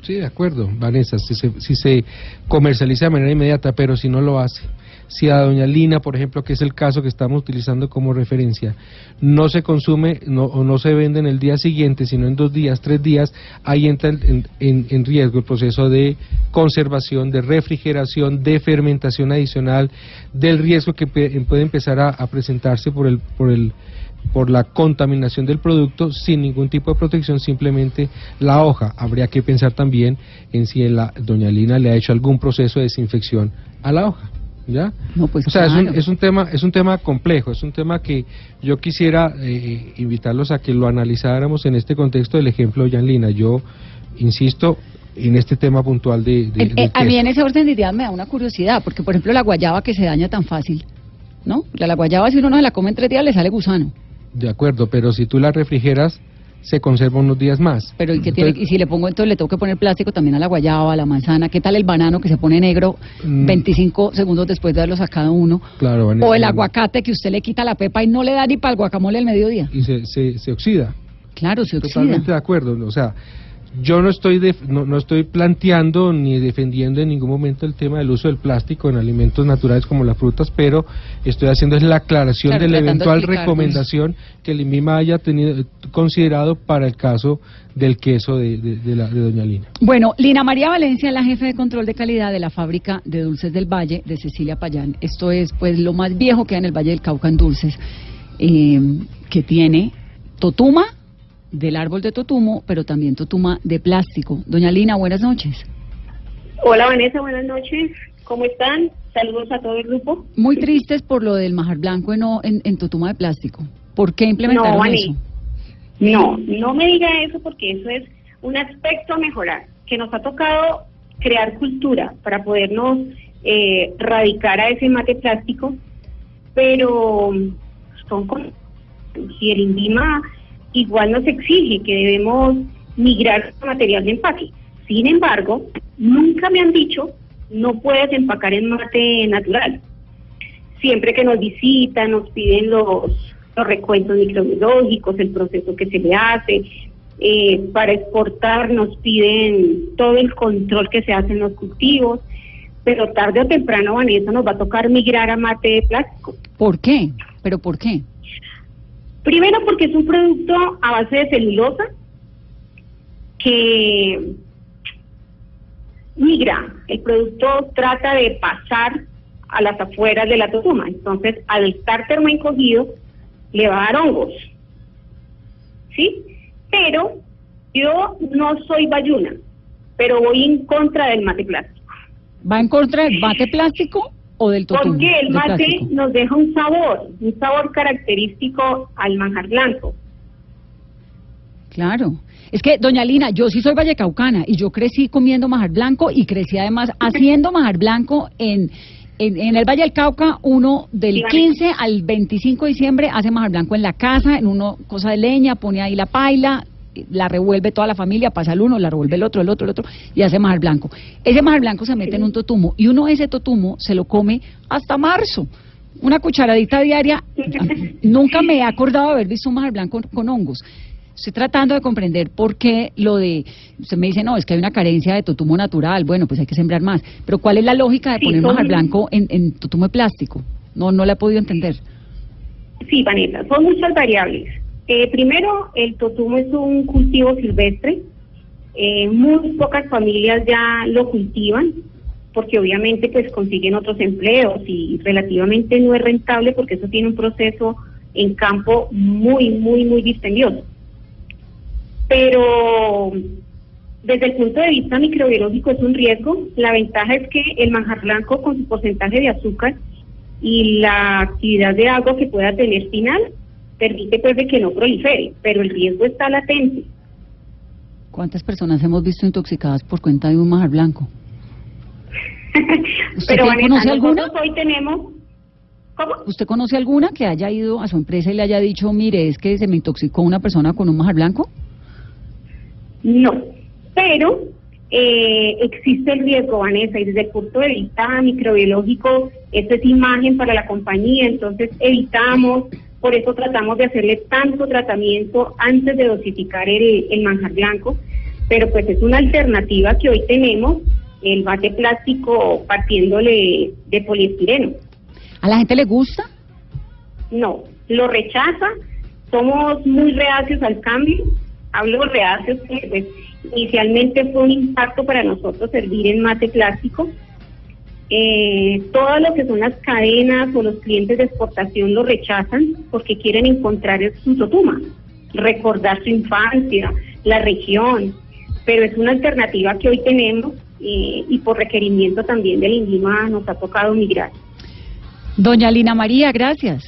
H: Sí, de acuerdo, Vanessa, si se, si se comercializa de manera inmediata, pero si no lo hace. Si a doña Lina, por ejemplo, que es el caso que estamos utilizando como referencia, no se consume no, o no se vende en el día siguiente, sino en dos días, tres días, ahí entra en, en- riesgo el proceso de conservación, de refrigeración, de fermentación adicional, del riesgo que puede empezar a, a presentarse por el, por el por la contaminación del producto sin ningún tipo de protección, simplemente la hoja. Habría que pensar también en si la doña Lina le ha hecho algún proceso de desinfección a la hoja. ¿Ya?
B: No, pues
H: o sea, es, un, es un tema es un tema complejo, es un tema que yo quisiera eh, invitarlos a que lo analizáramos en este contexto del ejemplo de Lina. Yo insisto en este tema puntual de, de-
B: Eh, eh, a mí en ese orden de ideas me da una curiosidad, porque por ejemplo la guayaba que se daña tan fácil, ¿no? La, la guayaba si uno no se la come en tres días le sale gusano.
H: De acuerdo, pero si tú la refrigeras se conserva unos días más.
B: Pero ¿y, qué tiene,
H: Entonces-
B: y si le pongo entonces le tengo que poner plástico también a la guayaba, a la manzana, ¿qué tal el banano que se pone negro
H: Mm.
B: 25 segundos después de haberlo sacado uno?
H: Claro,
B: O el aguacate que usted le quita la pepa y no le da ni para el guacamole al mediodía.
H: y se, se, se oxida.
B: Claro, se oxida.
H: Totalmente de acuerdo. O sea, yo no estoy def- no, no estoy planteando ni defendiendo en ningún momento el tema del uso del plástico en alimentos naturales como las frutas, pero estoy haciendo es la aclaración
B: Claro,
H: de la eventual recomendación que el INVIMA haya tenido considerado para el caso del queso de, de- de la, de Doña Lina.
B: Bueno, Lina María Valencia, la jefe de control de calidad de la fábrica de dulces del Valle de Cecilia Payán. Esto es pues lo más viejo que hay en el Valle del Cauca en dulces, eh, que tiene totuma del árbol de totumo, pero también totuma de plástico. Doña Lina, buenas noches.
I: Hola Vanessa, buenas noches. ¿Cómo están? Saludos a todo el grupo.
B: Muy tristes por lo del majar blanco en, en, en totuma de plástico. ¿Por qué implementaron
I: No,
B: eso?
I: No, no me diga eso porque eso es un aspecto a mejorar, que nos ha tocado crear cultura para podernos eh, radicar a ese mate plástico
J: pero son con y el INVIMA igual nos exige que debemos migrar material de empaque. Sin embargo, nunca me han dicho no puedes empacar en mate natural. Siempre que nos visitan, nos piden los, los recuentos microbiológicos, el proceso que se le hace. Eh, para exportar nos piden todo el control que se hace en los cultivos, pero tarde o temprano, Vanessa, nos va a tocar migrar a mate de plástico.
B: ¿Por qué? ¿Pero por qué?
J: Primero porque es un producto a base de celulosa que migra. El producto trata de pasar a las afueras de la totuma. Entonces, al estar termoencogido, le va a dar hongos. ¿Sí? Pero yo no soy bayuna, pero voy en contra del mate plástico.
B: ¿Va en contra del mate plástico o del totumo?
J: Porque el mate
B: plástico?
J: nos deja un sabor, un sabor característico al manjar blanco.
B: Claro. Es que, doña Lina, yo sí soy vallecaucana y yo crecí comiendo majar blanco y crecí además haciendo majar blanco en, en, en el Valle del Cauca. Uno del
J: Sí, Vanessa.
B: 15 al 25 de diciembre hace majar blanco en la casa, en uno cosa de leña, pone ahí la paila, la revuelve toda la familia, pasa el uno, la revuelve el otro, el otro, el otro y hace majar blanco. Ese majar blanco se mete en un totumo y uno ese totumo se lo come hasta marzo. Una cucharadita diaria. Nunca me he acordado de haber visto un majar blanco con hongos. Estoy tratando de comprender por qué lo de, usted me dice, no, es que hay una carencia de totumo natural, bueno, pues hay que sembrar más. Pero ¿cuál es la lógica de
J: Sí,
B: poner
J: son-
B: majar blanco en, en totumo de plástico? No, no la he podido entender.
J: Sí, Vanessa, son muchas variables. Eh, primero, el totumo es un cultivo silvestre. Eh, muy pocas familias ya lo cultivan porque obviamente pues consiguen otros empleos y relativamente no es rentable porque eso tiene un proceso en campo muy, muy, muy dispendioso. Pero desde el punto de vista microbiológico es un riesgo. La ventaja es que el manjar blanco con su porcentaje de azúcar y la actividad de agua que pueda tener final permite pues de que no prolifere, pero el riesgo está latente.
B: ¿Cuántas personas hemos visto intoxicadas por cuenta de un majar blanco? ¿Usted
J: pero Vanessa,
B: conoce alguna?
J: hoy tenemos ¿Cómo?
B: ¿Usted conoce alguna que haya ido a su empresa y le haya dicho, mire, es que se me intoxicó una persona con un majar blanco?
J: No, pero eh, existe el riesgo, Vanessa, y desde el punto de vista microbiológico, esto es imagen para la compañía, entonces evitamos, por eso tratamos de hacerle tanto tratamiento antes de dosificar el, el manjar blanco, pero pues es una alternativa que hoy tenemos, el bate plástico partiéndole de poliestireno.
B: ¿A la gente le gusta?
J: No, lo rechaza, somos muy reacios al cambio, hablo reacios porque pues, inicialmente fue un impacto para nosotros servir en mate plástico. Eh, todo lo que son las cadenas o los clientes de exportación lo rechazan porque quieren encontrar su totuma, recordar su infancia, la región, pero es una alternativa que hoy tenemos eh, y por requerimiento también del INVIMA nos ha tocado migrar.
B: Doña Lina María, gracias.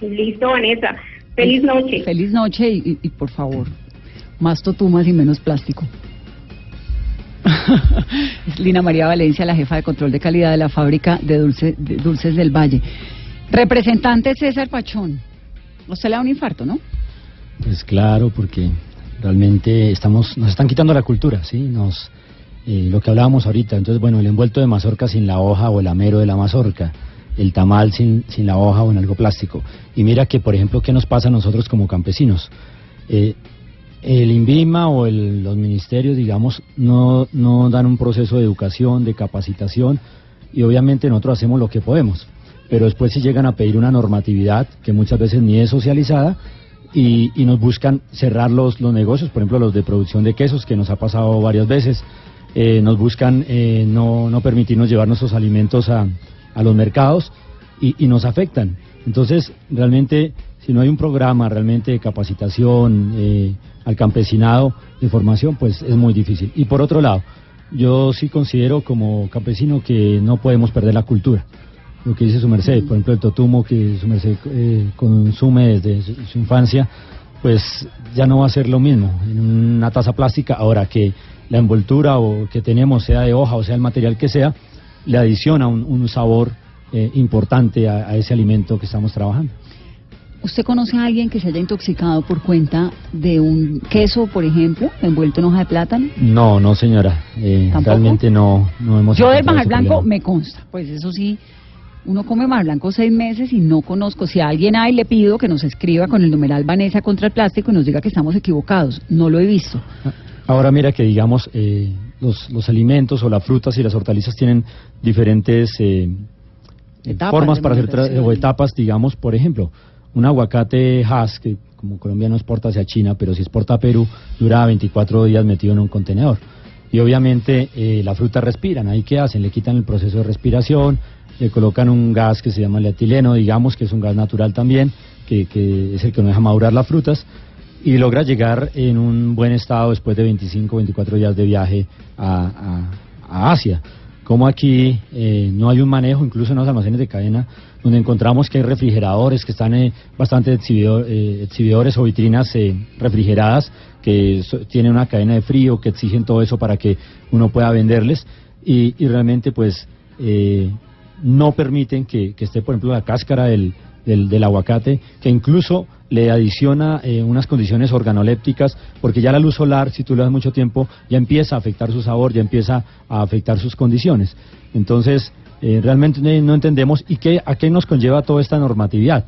J: Listo, Vanessa. Feliz noche.
B: Feliz noche y, y- y, por favor, más totumas y menos plástico. es Lina María Valencia, la jefa de control de calidad de la fábrica de, dulce- de dulces del Valle. Representante César Pachón. Usted le da un infarto, ¿no?
G: Pues claro, porque realmente estamos, nos están quitando la cultura, ¿sí? Nos, eh, lo que hablábamos ahorita, entonces bueno, el envuelto de mazorca sin la hoja o el amero de la mazorca, el tamal sin, sin la hoja o en algo plástico. Y mira que, por ejemplo, ¿qué nos pasa a nosotros como campesinos? Eh, el INVIMA o el- los ministerios, digamos, no, no dan un proceso de educación, de capacitación, y obviamente nosotros hacemos lo que podemos. Pero después si llegan a pedir una normatividad que muchas veces ni es socializada, y, y nos buscan cerrar los, los negocios, por ejemplo los de producción de quesos, que nos ha pasado varias veces, eh, nos buscan eh, no, no permitirnos llevar nuestros alimentos a, a los mercados y, y nos afectan. Entonces, realmente, si no hay un programa realmente de capacitación eh, al campesinado, de formación, pues es muy difícil. Y por otro lado, yo sí considero como campesino que no podemos perder la cultura lo que dice su merced, por ejemplo el totumo que su merced eh, consume desde su, infancia, pues ya no va a ser lo mismo en una taza plástica, ahora que la envoltura o que tenemos sea de hoja o sea el material que sea, le adiciona un, un sabor eh, importante a ese alimento que estamos trabajando.
B: ¿Usted conoce a alguien que se haya intoxicado por cuenta de un queso, por ejemplo, envuelto en hoja de plátano?
G: No, no señora, eh, realmente no, no hemos
B: Yo del majar blanco
G: problema.
B: me consta, pues eso sí, uno come majar blanco seis meses y no conozco. Si a alguien hay, le pido que nos escriba con el numeral Vanessa contra el plástico y nos diga que estamos equivocados. No lo he visto.
G: Ahora mira que digamos eh, los, los alimentos o las frutas y las hortalizas tienen diferentes eh,
B: Etapas
G: formas para hacer o etapas, digamos, por ejemplo, un aguacate Hass que como Colombia no exporta hacia China, pero si exporta a Perú, dura 24 días metido en un contenedor. Y obviamente eh, la fruta respiran, ahí qué hacen, le quitan el proceso de respiración, le colocan un gas que se llama el etileno, digamos que es un gas natural también, que, es el que no deja madurar las frutas, y logra llegar en un buen estado después de 25, 24 días de viaje a- a Asia. Como aquí eh, no hay un manejo, incluso en los almacenes de cadena, donde encontramos que hay refrigeradores que están eh, bastante exhibidor- eh, exhibidores o vitrinas eh, refrigeradas que so- tienen una cadena de frío, que exigen todo eso para que uno pueda venderles y, y realmente pues eh, no permiten que, esté, por ejemplo, la cáscara del, del aguacate, que incluso le adiciona eh, unas condiciones organolépticas, porque ya la luz solar, si tú le das mucho tiempo, ya empieza a afectar su sabor, ya empieza a afectar sus condiciones. Entonces, eh, realmente no- entendemos y qué, a qué nos conlleva toda esta normatividad.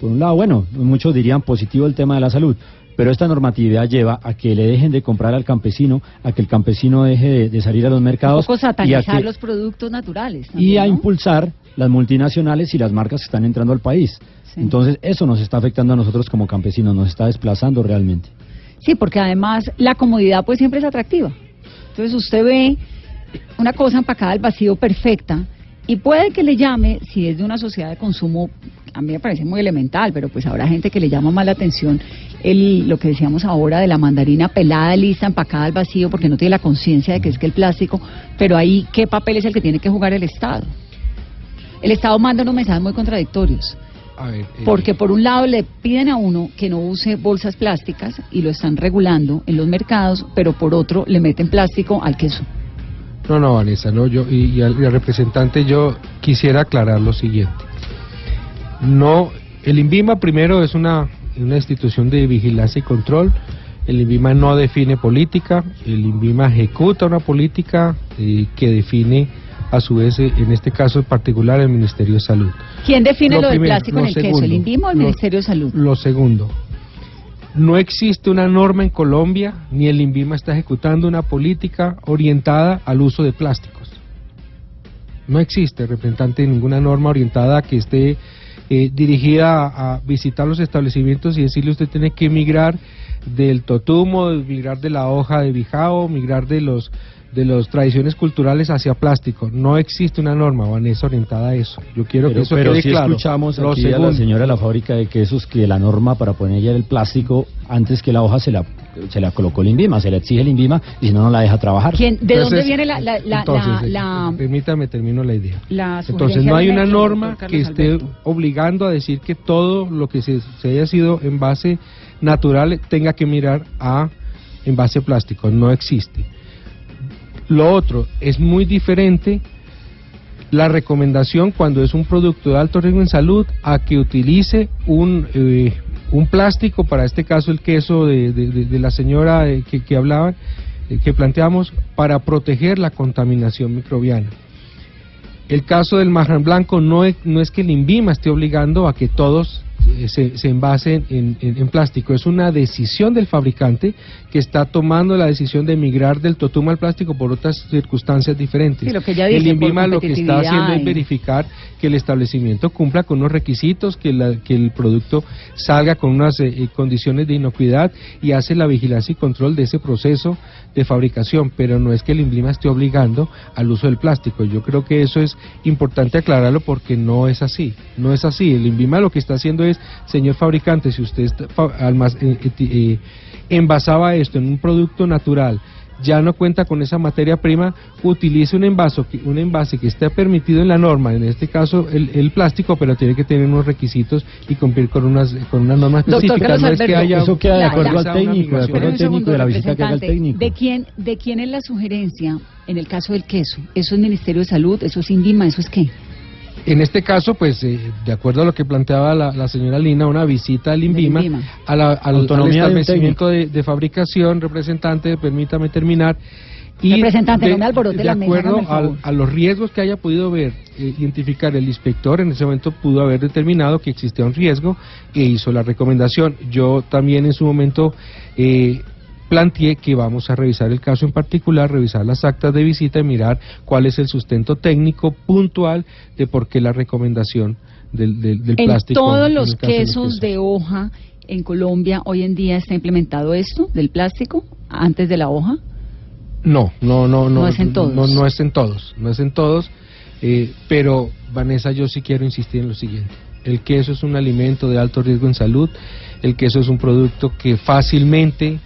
G: Por un lado, bueno, muchos dirían positivo el tema de la salud, pero esta normatividad lleva a que le dejen de comprar al campesino, a que el campesino deje de, de salir a los
B: Un
G: mercados y a, que-
B: los productos naturales.
G: y a
B: ¿no?
G: impulsar las multinacionales y las marcas que están entrando al país.
B: Sí.
G: Entonces, eso nos está afectando a nosotros como campesinos, nos está desplazando realmente.
B: Sí, porque además la comodidad pues siempre es atractiva. Entonces usted ve una cosa empacada al vacío perfecta y puede que le llame, si es de una sociedad de consumo, a mí me parece muy elemental, pero pues habrá gente que le llama más la atención el, lo que decíamos ahora de la mandarina pelada, lista, empacada al vacío, porque no tiene la conciencia de que es que el plástico, pero ahí, ¿qué papel es el que tiene que jugar el Estado? El Estado manda unos mensajes muy contradictorios.
H: A ver, eh,
B: Porque por un lado le piden a uno que no use bolsas plásticas y lo están regulando en los mercados, pero por otro le meten plástico al queso.
H: No, no, Vanessa, no, yo y, y al, y al representante yo quisiera aclarar lo siguiente. No, el INVIMA primero es una, una institución de vigilancia y control. El INVIMA no define política, el INVIMA ejecuta una política eh, que define a su vez, eh, en este caso en particular, el Ministerio de Salud.
B: ¿Quién define lo, del
H: primero,
B: plástico
H: lo
B: en el queso? ¿El INVIMA o el
H: lo-
B: Ministerio de Salud?
H: Lo segundo, no existe una norma en Colombia, ni el INVIMA está ejecutando una política orientada al uso de plásticos. No existe, representante, ninguna norma orientada a que esté eh, dirigida a, a visitar los establecimientos y decirle usted tiene que migrar del totumo, migrar de la hoja de bijao, migrar de los de las tradiciones culturales hacia plástico. No existe una norma, Vanessa, orientada a eso. Yo quiero que eso
G: pero
H: quede
G: sí
H: claro.
G: escuchamos
H: Lo
G: aquí a la señora de la fábrica de quesos que la norma para poner ya el plástico antes que la hoja se la, se la colocó el INVIMA, se le exige el INVIMA y si no, no la deja trabajar.
B: ¿Quién, ¿De
H: Entonces,
B: dónde viene la, la, la,
H: entonces,
B: la-
H: eh,
B: la-
H: permítame termino la idea.
B: la
H: Entonces no hay una norma que esté
B: Alberto?
H: obligando a decir que todo lo que se, se haya sido en base natural tenga que mirar a envase plástico. No existe. Lo otro es muy diferente la recomendación cuando es un producto de alto riesgo en salud a que utilice un, eh, un plástico, para este caso el queso de, de- la señora eh, que, que eh, que planteamos, para proteger la contaminación microbiana. El caso del marrón blanco no es, no es que el INVIMA esté obligando a que todos se, se envasen en, en- en plástico, es una decisión del fabricante que está tomando la decisión de migrar del totum al plástico por otras circunstancias diferentes.
B: Sí, lo que
H: el
B: dice, por
H: INVIMA lo que está haciendo es verificar que el establecimiento cumpla con unos requisitos, que, la- que el producto salga con unas eh, eh, condiciones de inocuidad y hace la vigilancia y control de ese proceso de fabricación, pero no es que el INVIMA esté obligando al uso del plástico. Yo creo que eso es importante aclararlo porque no es así, no es así. El INVIMA lo que está haciendo es, señor fabricante, si usted está fa- almac- eh, eh, eh, envasaba esto en un producto natural, ya no cuenta con esa materia prima, utilice un envase, que- un envase que esté permitido en la norma, en este caso el, el plástico, pero tiene que tener unos requisitos y cumplir con unas con unas normas específicas. No es que haya
G: Eso queda de acuerdo al técnico, de acuerdo al técnico
B: segundo,
G: de la visita que haga el técnico.
B: ¿De quién, ¿De quién es la sugerencia en el caso del queso? ¿Eso es Ministerio de Salud? ¿Eso es INVIMA? ¿Eso es qué?
H: En este caso, pues, eh, de acuerdo a lo que planteaba la, la señora Lina, una visita al INVIMA,
B: INVIMA.
H: a la- al, al
G: Autonomía de un
H: establecimiento de, de fabricación, representante, permítame terminar.
B: Representante,
H: de,
B: no me alborote
H: de
B: la mesa,
H: acuerdo
B: el favor.
H: al- a los riesgos que haya podido ver, eh, identificar el inspector, en ese momento pudo haber determinado que existía un riesgo e hizo la recomendación. Yo también en su momento eh, planteé que vamos a revisar el caso en particular, revisar las actas de visita y mirar cuál es el sustento técnico puntual de por qué la recomendación del, del, del
B: En
H: plástico.
B: todos
H: en
B: los quesos de hoja en Colombia hoy en día está implementado esto del plástico antes de la hoja.
H: No, no, no, no.
B: No es en todos.
H: No, no es en todos, no es en todos. eh, pero, Vanessa, yo sí quiero insistir en lo siguiente. El queso es un alimento de alto riesgo en salud. El queso es un producto que fácilmente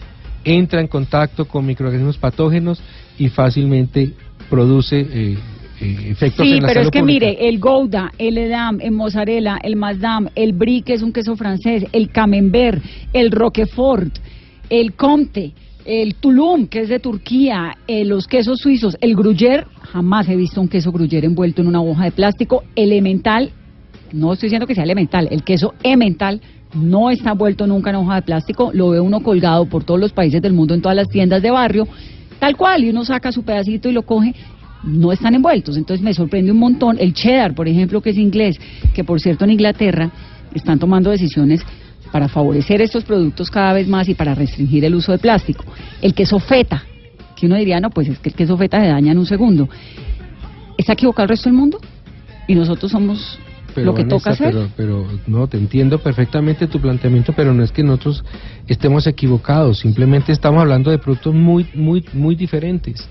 H: entra en contacto con microorganismos patógenos y fácilmente produce eh, eh, efectos
B: Sí,
H: en la
B: pero es que
H: pública.
B: mire, el Gouda, el Edam, el mozzarella, el Masdam, el Brie, que es un queso francés, el Camembert, el Roquefort, el Comte, el Tulum, que es de Turquía, eh, los quesos suizos, el Gruyère, jamás he visto un queso Gruyère envuelto en una hoja de plástico, elemental, no estoy diciendo que sea elemental, el queso emmental no está envuelto nunca en hoja de plástico, lo ve uno colgado por todos los países del mundo en todas las tiendas de barrio, tal cual, y uno saca su pedacito y lo coge, no están envueltos. Entonces me sorprende un montón. El cheddar, por ejemplo, que es inglés, que por cierto en Inglaterra están tomando decisiones para favorecer estos productos cada vez más y para restringir el uso de plástico. El queso feta, que uno diría, no, pues es que el queso feta se daña en un segundo. ¿Está equivocado el resto del mundo? Y nosotros somos
H: Pero,
B: lo que
H: Vanessa,
B: toca hacer.
H: Pero, pero no, te entiendo perfectamente tu planteamiento, pero no es que nosotros estemos equivocados, simplemente estamos hablando de productos muy, muy, muy diferentes.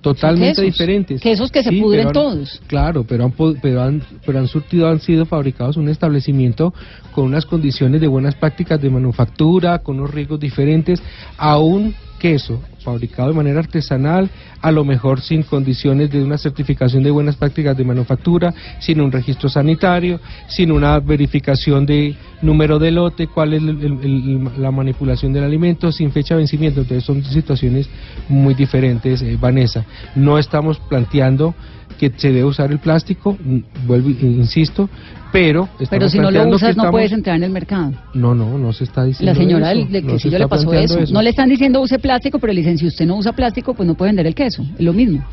H: Totalmente
B: quesos.
H: diferentes.
B: Quesos que se
H: Sí,
B: pudren
H: han-
B: todos.
H: Claro, pero han, pero han, pero han surtido, han sido fabricados en un establecimiento con unas condiciones de buenas prácticas de manufactura, con unos riesgos diferentes, a un queso fabricado de manera artesanal, a lo mejor sin condiciones de una certificación de buenas prácticas de manufactura, sin un registro sanitario, sin una verificación de número de lote, cuál es el- la manipulación del alimento, sin fecha de vencimiento. Entonces son situaciones muy diferentes, eh, Vanessa. No estamos planteando que se debe usar el plástico, mm, vuelvo, insisto, pero
B: Pero si no lo usas,
H: que
B: no puedes entrar en el mercado.
H: No, no, no se está diciendo
B: La señora
H: eso, no se
B: quesillo
H: está
B: le pasó eso. No le están diciendo use plástico, pero le dicen si usted no usa plástico, pues no puede vender el queso. Es lo mismo.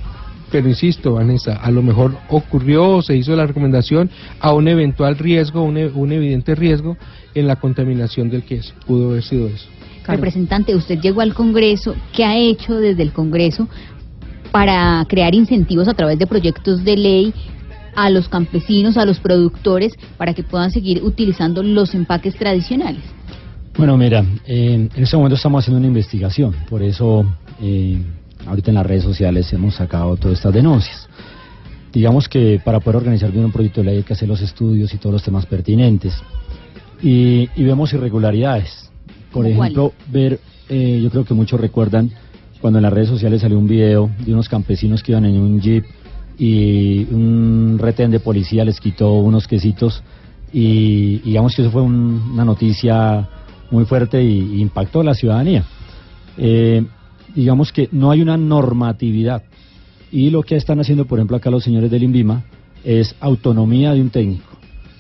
H: Pero insisto, Vanessa, a lo mejor ocurrió o se hizo la recomendación a un eventual riesgo, un, e- un evidente riesgo en la contaminación del queso. Pudo haber sido eso.
C: Representante, usted llegó al Congreso. ¿Qué ha hecho desde el Congreso para crear incentivos a través de proyectos de ley a los campesinos, a los productores, para que puedan seguir utilizando los empaques tradicionales?
G: Bueno, mira, eh, en este momento estamos haciendo una investigación, por eso eh, ahorita en las redes sociales hemos sacado todas estas denuncias. Digamos que para poder organizar bien un proyecto de ley hay que hacer los estudios y todos los temas pertinentes. Y, y vemos irregularidades. Por
C: ¿Cómo
G: ejemplo, ver, eh, yo creo que muchos recuerdan cuando en las redes sociales salió un video de unos campesinos que iban en un jeep y un retén de policía les quitó unos quesitos y digamos que eso fue un- una noticia muy fuerte y impactó a la ciudadanía. Eh, digamos que no hay una normatividad y lo que están haciendo, por ejemplo, acá los señores del INVIMA es autonomía de un técnico.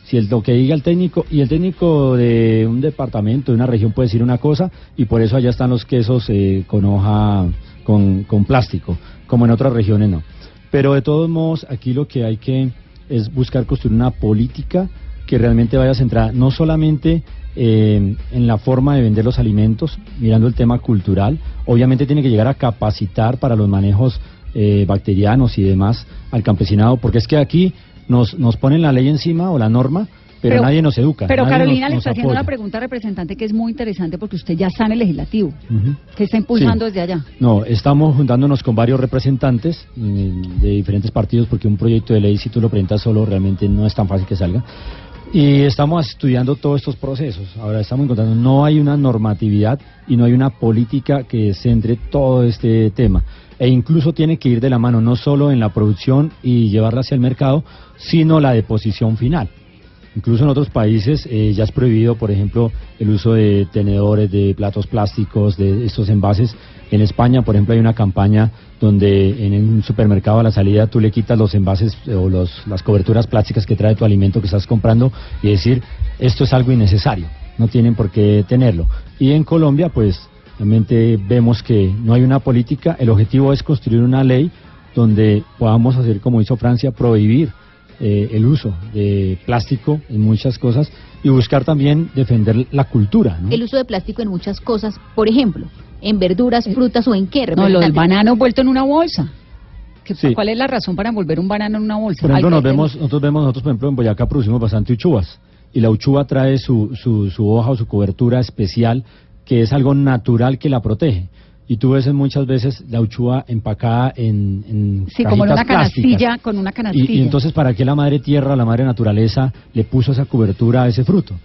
G: Si el, lo que diga el técnico, y el técnico de un departamento, de una región puede decir una cosa, y por eso allá están los quesos eh, con hoja, con, con plástico, como en otras regiones no. Pero de todos modos, aquí lo que hay que es buscar construir una política que realmente vaya centrada no solamente eh, en la forma de vender los alimentos, mirando el tema cultural, obviamente tiene que llegar a capacitar para los manejos eh, bacterianos y demás al campesinado, porque es que aquí nos, nos ponen la ley encima o la norma, pero, nadie nos educa.
B: Pero Carolina
G: nos-
B: le está haciendo
G: apoya.
B: una pregunta representante que es muy interesante porque usted ya está en el legislativo.
G: Ujú.
B: ¿Qué está impulsando
G: Sí.
B: desde allá?
G: No, estamos juntándonos con varios representantes mm, de diferentes partidos porque un proyecto de ley, si tú lo presentas solo, realmente no es tan fácil que salga. Y estamos estudiando todos estos procesos. Ahora estamos encontrando, no hay una normatividad y no hay una política que centre todo este tema. E incluso tiene que ir de la mano, no solo en la producción y llevarla hacia el mercado, sino la deposición final. Incluso en otros países eh, ya es prohibido, por ejemplo, el uso de tenedores, de platos plásticos, de estos envases. En España, por ejemplo, hay una campaña donde en un supermercado a la salida tú le quitas los envases eh, o los, las coberturas plásticas que trae tu alimento que estás comprando y decir, esto es algo innecesario, no tienen por qué tenerlo. Y en Colombia, pues, realmente vemos que no hay una política, el objetivo es construir una ley donde podamos hacer, como hizo Francia, prohibir eh, el uso de plástico en muchas cosas y buscar también defender la cultura. ¿no?
C: El uso de plástico en muchas cosas, por ejemplo, en verduras, frutas o en qué.
B: No, lo del banano vuelto en una bolsa. ¿Qué-
G: Sí.
B: ¿Cuál es la razón para envolver un banano en una bolsa?
G: Por ejemplo, nos vemos, nosotros vemos, nosotros por ejemplo en Boyacá producimos bastante uchuvas y la uchuva trae su, su, su hoja o su cobertura especial que es algo natural que la protege. Y tú ves muchas veces la uchuva empacada en, en
B: Sí, como en una canastilla,
G: plásticas.
B: con una canastilla.
G: y entonces, ¿para qué la madre tierra, la madre naturaleza, le puso esa cobertura a ese fruto?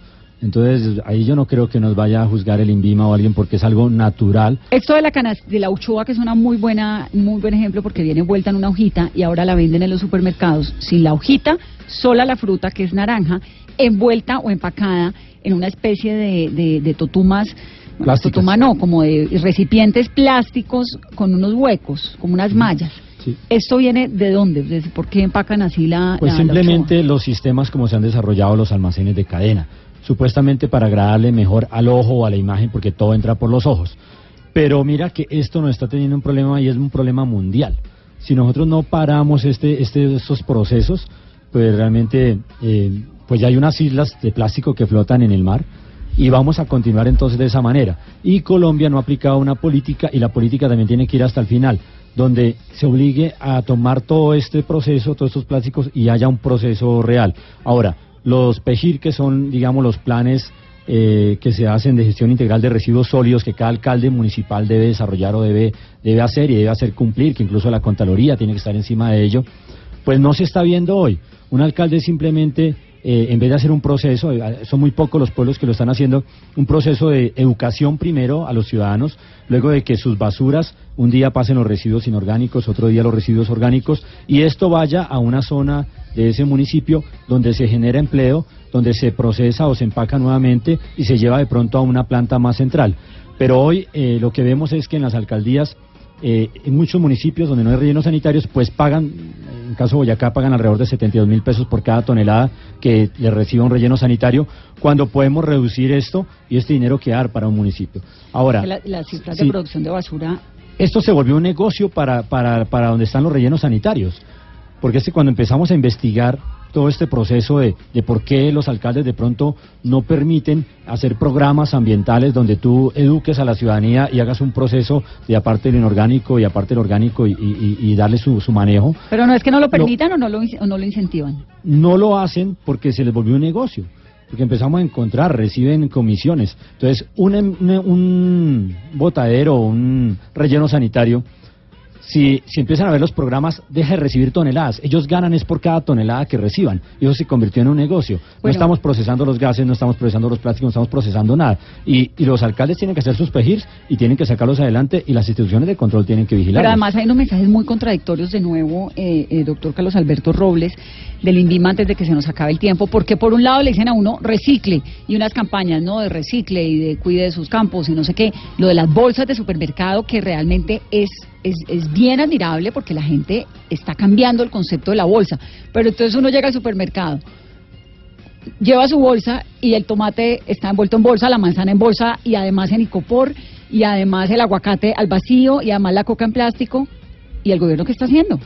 G: Entonces, ahí yo no creo que nos vaya a juzgar el INVIMA o alguien porque es algo natural.
B: Esto de la de la uchoa, que es una muy buena, muy buen ejemplo porque viene envuelta en una hojita y ahora la venden en los supermercados sin la hojita, sola la fruta que es naranja, envuelta o empacada en una especie de, de, de totumas, bueno, totuma no, como de recipientes plásticos con unos huecos, como unas mallas.
G: Sí.
B: ¿Esto viene de dónde? ¿Por qué empacan así la
G: Pues
B: la- la
G: simplemente los sistemas como se han desarrollado los almacenes de cadena, supuestamente para agradarle mejor al ojo o a la imagen porque todo entra por los ojos. Pero mira que esto no está teniendo un problema y es un problema mundial. Si nosotros no paramos este, este, estos procesos, pues realmente eh, pues ya hay unas islas de plástico que flotan en el mar y vamos a continuar entonces de esa manera. Y Colombia no ha aplicado una política y la política también tiene que ir hasta el final, donde se obligue a tomar todo este proceso, todos estos plásticos y haya un proceso real. Ahora, los PEGIR, que son, digamos, los planes eh, que se hacen de gestión integral de residuos sólidos que cada alcalde municipal debe desarrollar o debe, debe hacer y debe hacer cumplir, que incluso la Contraloría tiene que estar encima de ello, pues no se está viendo hoy. Un alcalde simplemente, eh, en vez de hacer un proceso, eh, son muy pocos los pueblos que lo están haciendo, un proceso de educación primero a los ciudadanos, luego de que sus basuras un día pasen los residuos inorgánicos, otro día los residuos orgánicos, y esto vaya a una zona de ese municipio donde se genera empleo, donde se procesa o se empaca nuevamente y se lleva de pronto a una planta más central. Pero hoy eh, lo que vemos es que en las alcaldías eh, en muchos municipios donde no hay rellenos sanitarios, pues pagan, en caso de Boyacá, pagan alrededor de 72 mil pesos por cada tonelada que le reciba un relleno sanitario, cuando podemos reducir esto y este dinero quedar para un municipio. Ahora,
B: Que la- las cifras
G: sí.
B: de producción de basura
G: esto se volvió un negocio para, para, para donde están los rellenos sanitarios. Porque es que cuando empezamos a investigar todo este proceso de, de por qué los alcaldes de pronto no permiten hacer programas ambientales donde tú eduques a la ciudadanía y hagas un proceso de aparte del inorgánico y aparte del orgánico y, y- y- darle su, su manejo,
B: Pero no es que no lo permitan o, no lo, o no lo incentivan.
G: no lo hacen porque se les volvió un negocio. Porque empezamos a encontrar, reciben comisiones. Entonces, un, em- un, un botadero, un relleno sanitario, si, si empiezan a ver los programas, deja de recibir toneladas. Ellos ganan es por cada tonelada que reciban. Eso se convirtió en un negocio. No estamos procesando los gases, no estamos procesando los plásticos, no estamos procesando nada. Y, y los alcaldes tienen que hacer sus pejirs y tienen que sacarlos adelante y las instituciones de control tienen que vigilar.
B: Pero además hay unos mensajes muy contradictorios de nuevo, eh, eh, doctor Carlos Alberto Robles, del INVIMA antes de que se nos acabe el tiempo, porque por un lado le dicen a uno recicle y unas campañas no de recicle y de cuide de sus campos y no sé qué, lo de las bolsas de supermercado que realmente es, es, es bien admirable porque la gente está cambiando el concepto de la bolsa, pero entonces uno llega al supermercado lleva su bolsa y el tomate está envuelto en bolsa, la manzana en bolsa y además en icopor y además el aguacate al vacío y además la coca en plástico. ¿Y el gobierno qué está haciendo?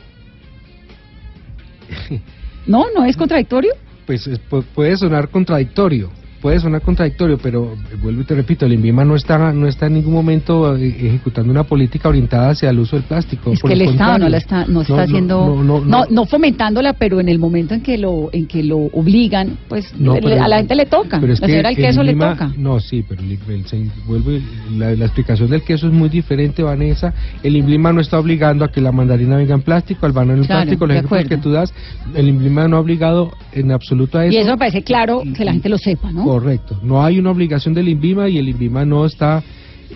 B: ¿No? ¿No es contradictorio?
H: Pues es- pu- puede sonar contradictorio, puede sonar contradictorio, pero eh, vuelvo y te repito, el INVIMA no está, no está en ningún momento eh, ejecutando una política orientada hacia el uso del plástico.
B: Es
H: por
B: que el Estado no la está, no está haciendo,
H: no,
B: no, fomentándola, pero en el momento en que lo, en que lo obligan, pues
H: No,
B: le-
H: pero-
B: a la gente le toca.
H: pero es
B: la
H: que el
B: queso le toca.
H: No, sí, pero el, el- vuelve, la, la explicación del queso es muy diferente, Vanessa. El INVIMA no está obligando a que la mandarina venga en plástico, al banano en
B: Claro,
H: plástico, los ejemplos que tú das. El INVIMA no ha obligado en absoluto a eso.
B: Y eso me parece claro que la gente lo sepa, ¿no?
H: Correcto. No hay una obligación del INVIMA y el INVIMA no está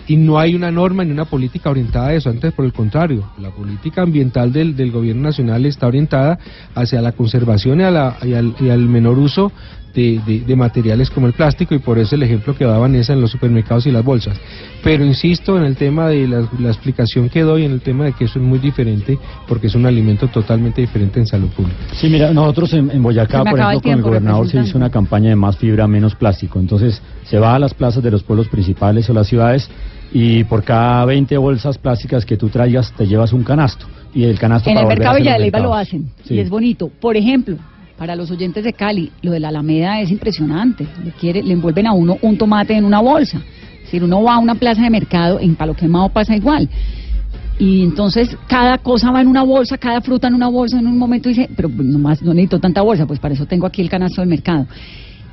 H: y no hay una norma ni una política orientada a eso. Antes, por el contrario, la política ambiental del, del gobierno nacional está orientada hacia la conservación y, a la- y al, y al menor uso de, de, de, materiales como el plástico y por eso el ejemplo que daba Vanessa en los supermercados y las bolsas. Pero insisto en el tema de la, la, explicación que doy, en el tema de que eso es muy diferente porque es un alimento totalmente diferente en salud pública.
G: Sí, mira, nosotros en, en Boyacá, por ejemplo, el con el gobernador se hizo una campaña de más fibra, menos plástico. Entonces se va a las plazas de los pueblos principales o las ciudades y por cada 20 bolsas plásticas que tú traigas te llevas un canasto. Y el canasto
B: en
G: para
B: el mercado de
G: los
B: Leiva lo hacen
G: Sí.
B: y es bonito. Por ejemplo, para los oyentes de Cali, lo de la Alameda es impresionante. Le, quiere, le envuelven a uno un tomate en una bolsa. Decir, uno va a una plaza de mercado, en Palo Quemado pasa igual. Y entonces cada cosa va en una bolsa, cada fruta en una bolsa, en un momento dice, pero nomás no necesito tanta bolsa, pues para eso tengo aquí el canasto del mercado.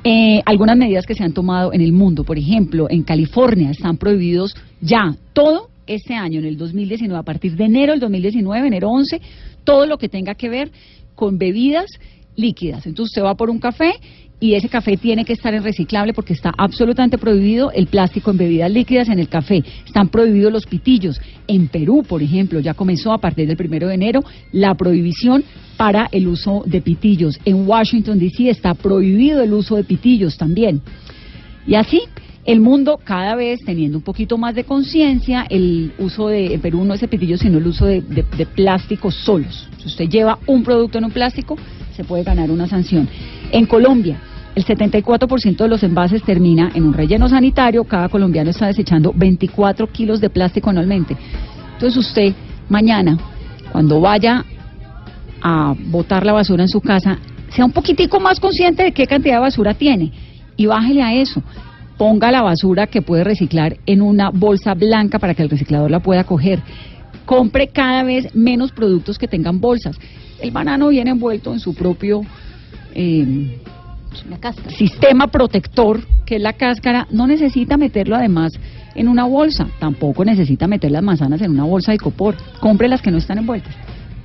B: Eh, algunas medidas que se han tomado en el mundo, por ejemplo, en California están prohibidos ya todo este año, en el 2019, a partir de enero del 2019, enero 11, todo lo que tenga que ver con bebidas líquidas. Entonces usted va por un café y ese café tiene que estar en reciclable porque está absolutamente prohibido el plástico en bebidas líquidas en el café. Están prohibidos los pitillos. En Perú, por ejemplo, ya comenzó a partir del primero de enero la prohibición para el uso de pitillos. En Washington, D.C. está prohibido el uso de pitillos también. Y así, el mundo cada vez teniendo un poquito más de conciencia, el uso de, en Perú no es de pitillos, sino el uso de, de, de plásticos solos. Si usted lleva un producto en un plástico, se puede ganar una sanción. En Colombia, el 74% de los envases termina en un relleno sanitario. Cada colombiano está desechando 24 kilos de plástico anualmente. Entonces usted mañana, cuando vaya a botar la basura en su casa, sea un poquitico más consciente de qué cantidad de basura tiene y bájele a eso. Ponga la basura que puede reciclar en una bolsa blanca para que el reciclador la pueda coger. Compre cada vez menos productos que tengan bolsas. El banano viene envuelto en su propio eh,
C: cáscara.
B: sistema protector, que es la cáscara, no necesita meterlo además en una bolsa, tampoco necesita meter las manzanas en una bolsa de copor, compre las que no están envueltas.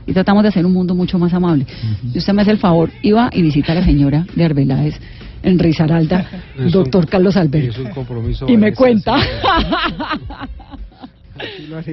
B: Y tratamos de hacer un mundo mucho más amable. Y usted me hace el favor, iba y visita a la señora de Arbeláez en Risaralda,
H: Es
B: doctor
H: un-
B: Carlos Alberto.
H: Es un compromiso.
B: Y me cuenta.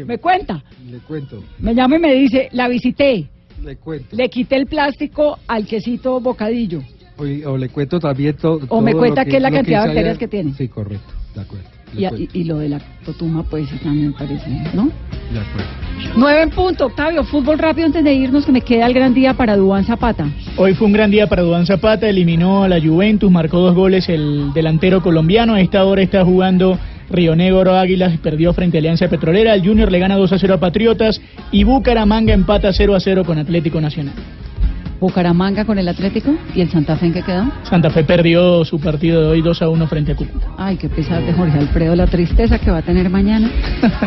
B: me cuenta.
H: Le cuento,
B: Me llama y me dice, la visité,
H: le cuento.
B: le quité el plástico al quesito bocadillo.
H: O, o le cuento también to- todo.
B: me
H: lo
B: cuenta
H: que-
B: qué es la cantidad de bacterias que tiene.
H: Sí, correcto. De acuerdo.
B: Y,
H: cuento,
B: y- y lo de la totuma, pues también me parece, ¿no?
H: de acuerdo.
B: Nueve en punto, Octavio, fútbol rápido antes de irnos, que me queda el gran día para Dubán Zapata.
E: Hoy fue un gran día para Duván Zapata, eliminó a la Juventus, marcó dos goles el delantero colombiano. A esta hora está jugando Río Negro Águilas, perdió frente a Alianza Petrolera. El Junior le gana 2 a 0 a Patriotas y Bucaramanga empata 0 a 0 con Atlético Nacional.
B: Bucaramanga con el Atlético y el Santa Fe en qué quedó.
E: Santa Fe perdió su partido de hoy 2 a 1 frente a Cúcuta.
B: Ay, qué pesar de Jorge Alfredo, la tristeza que va a tener mañana.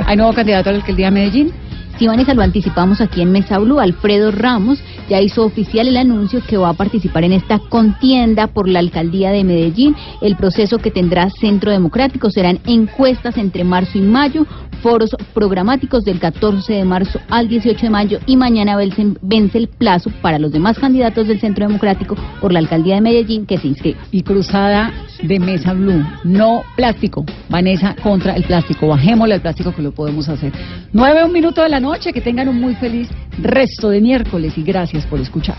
B: Hay nuevo candidato a la alcaldía de Medellín.
C: Sí, Vanessa, lo anticipamos aquí en Mesa Blue. Alfredo Ramos ya hizo oficial el anuncio que va a participar en esta contienda por la alcaldía de Medellín. El proceso que tendrá Centro Democrático serán encuestas entre marzo y mayo, foros programáticos del 14 de marzo al 18 de mayo y mañana vence, el plazo para los demás candidatos del Centro Democrático por la alcaldía de Medellín que se inscriban.
B: Y cruzada de Mesa Blue. No plástico. Vanessa contra el plástico. Bajémosle al plástico que lo podemos hacer. Nueve, un minuto de la noche. Que tengan un muy feliz resto de miércoles y gracias por escuchar.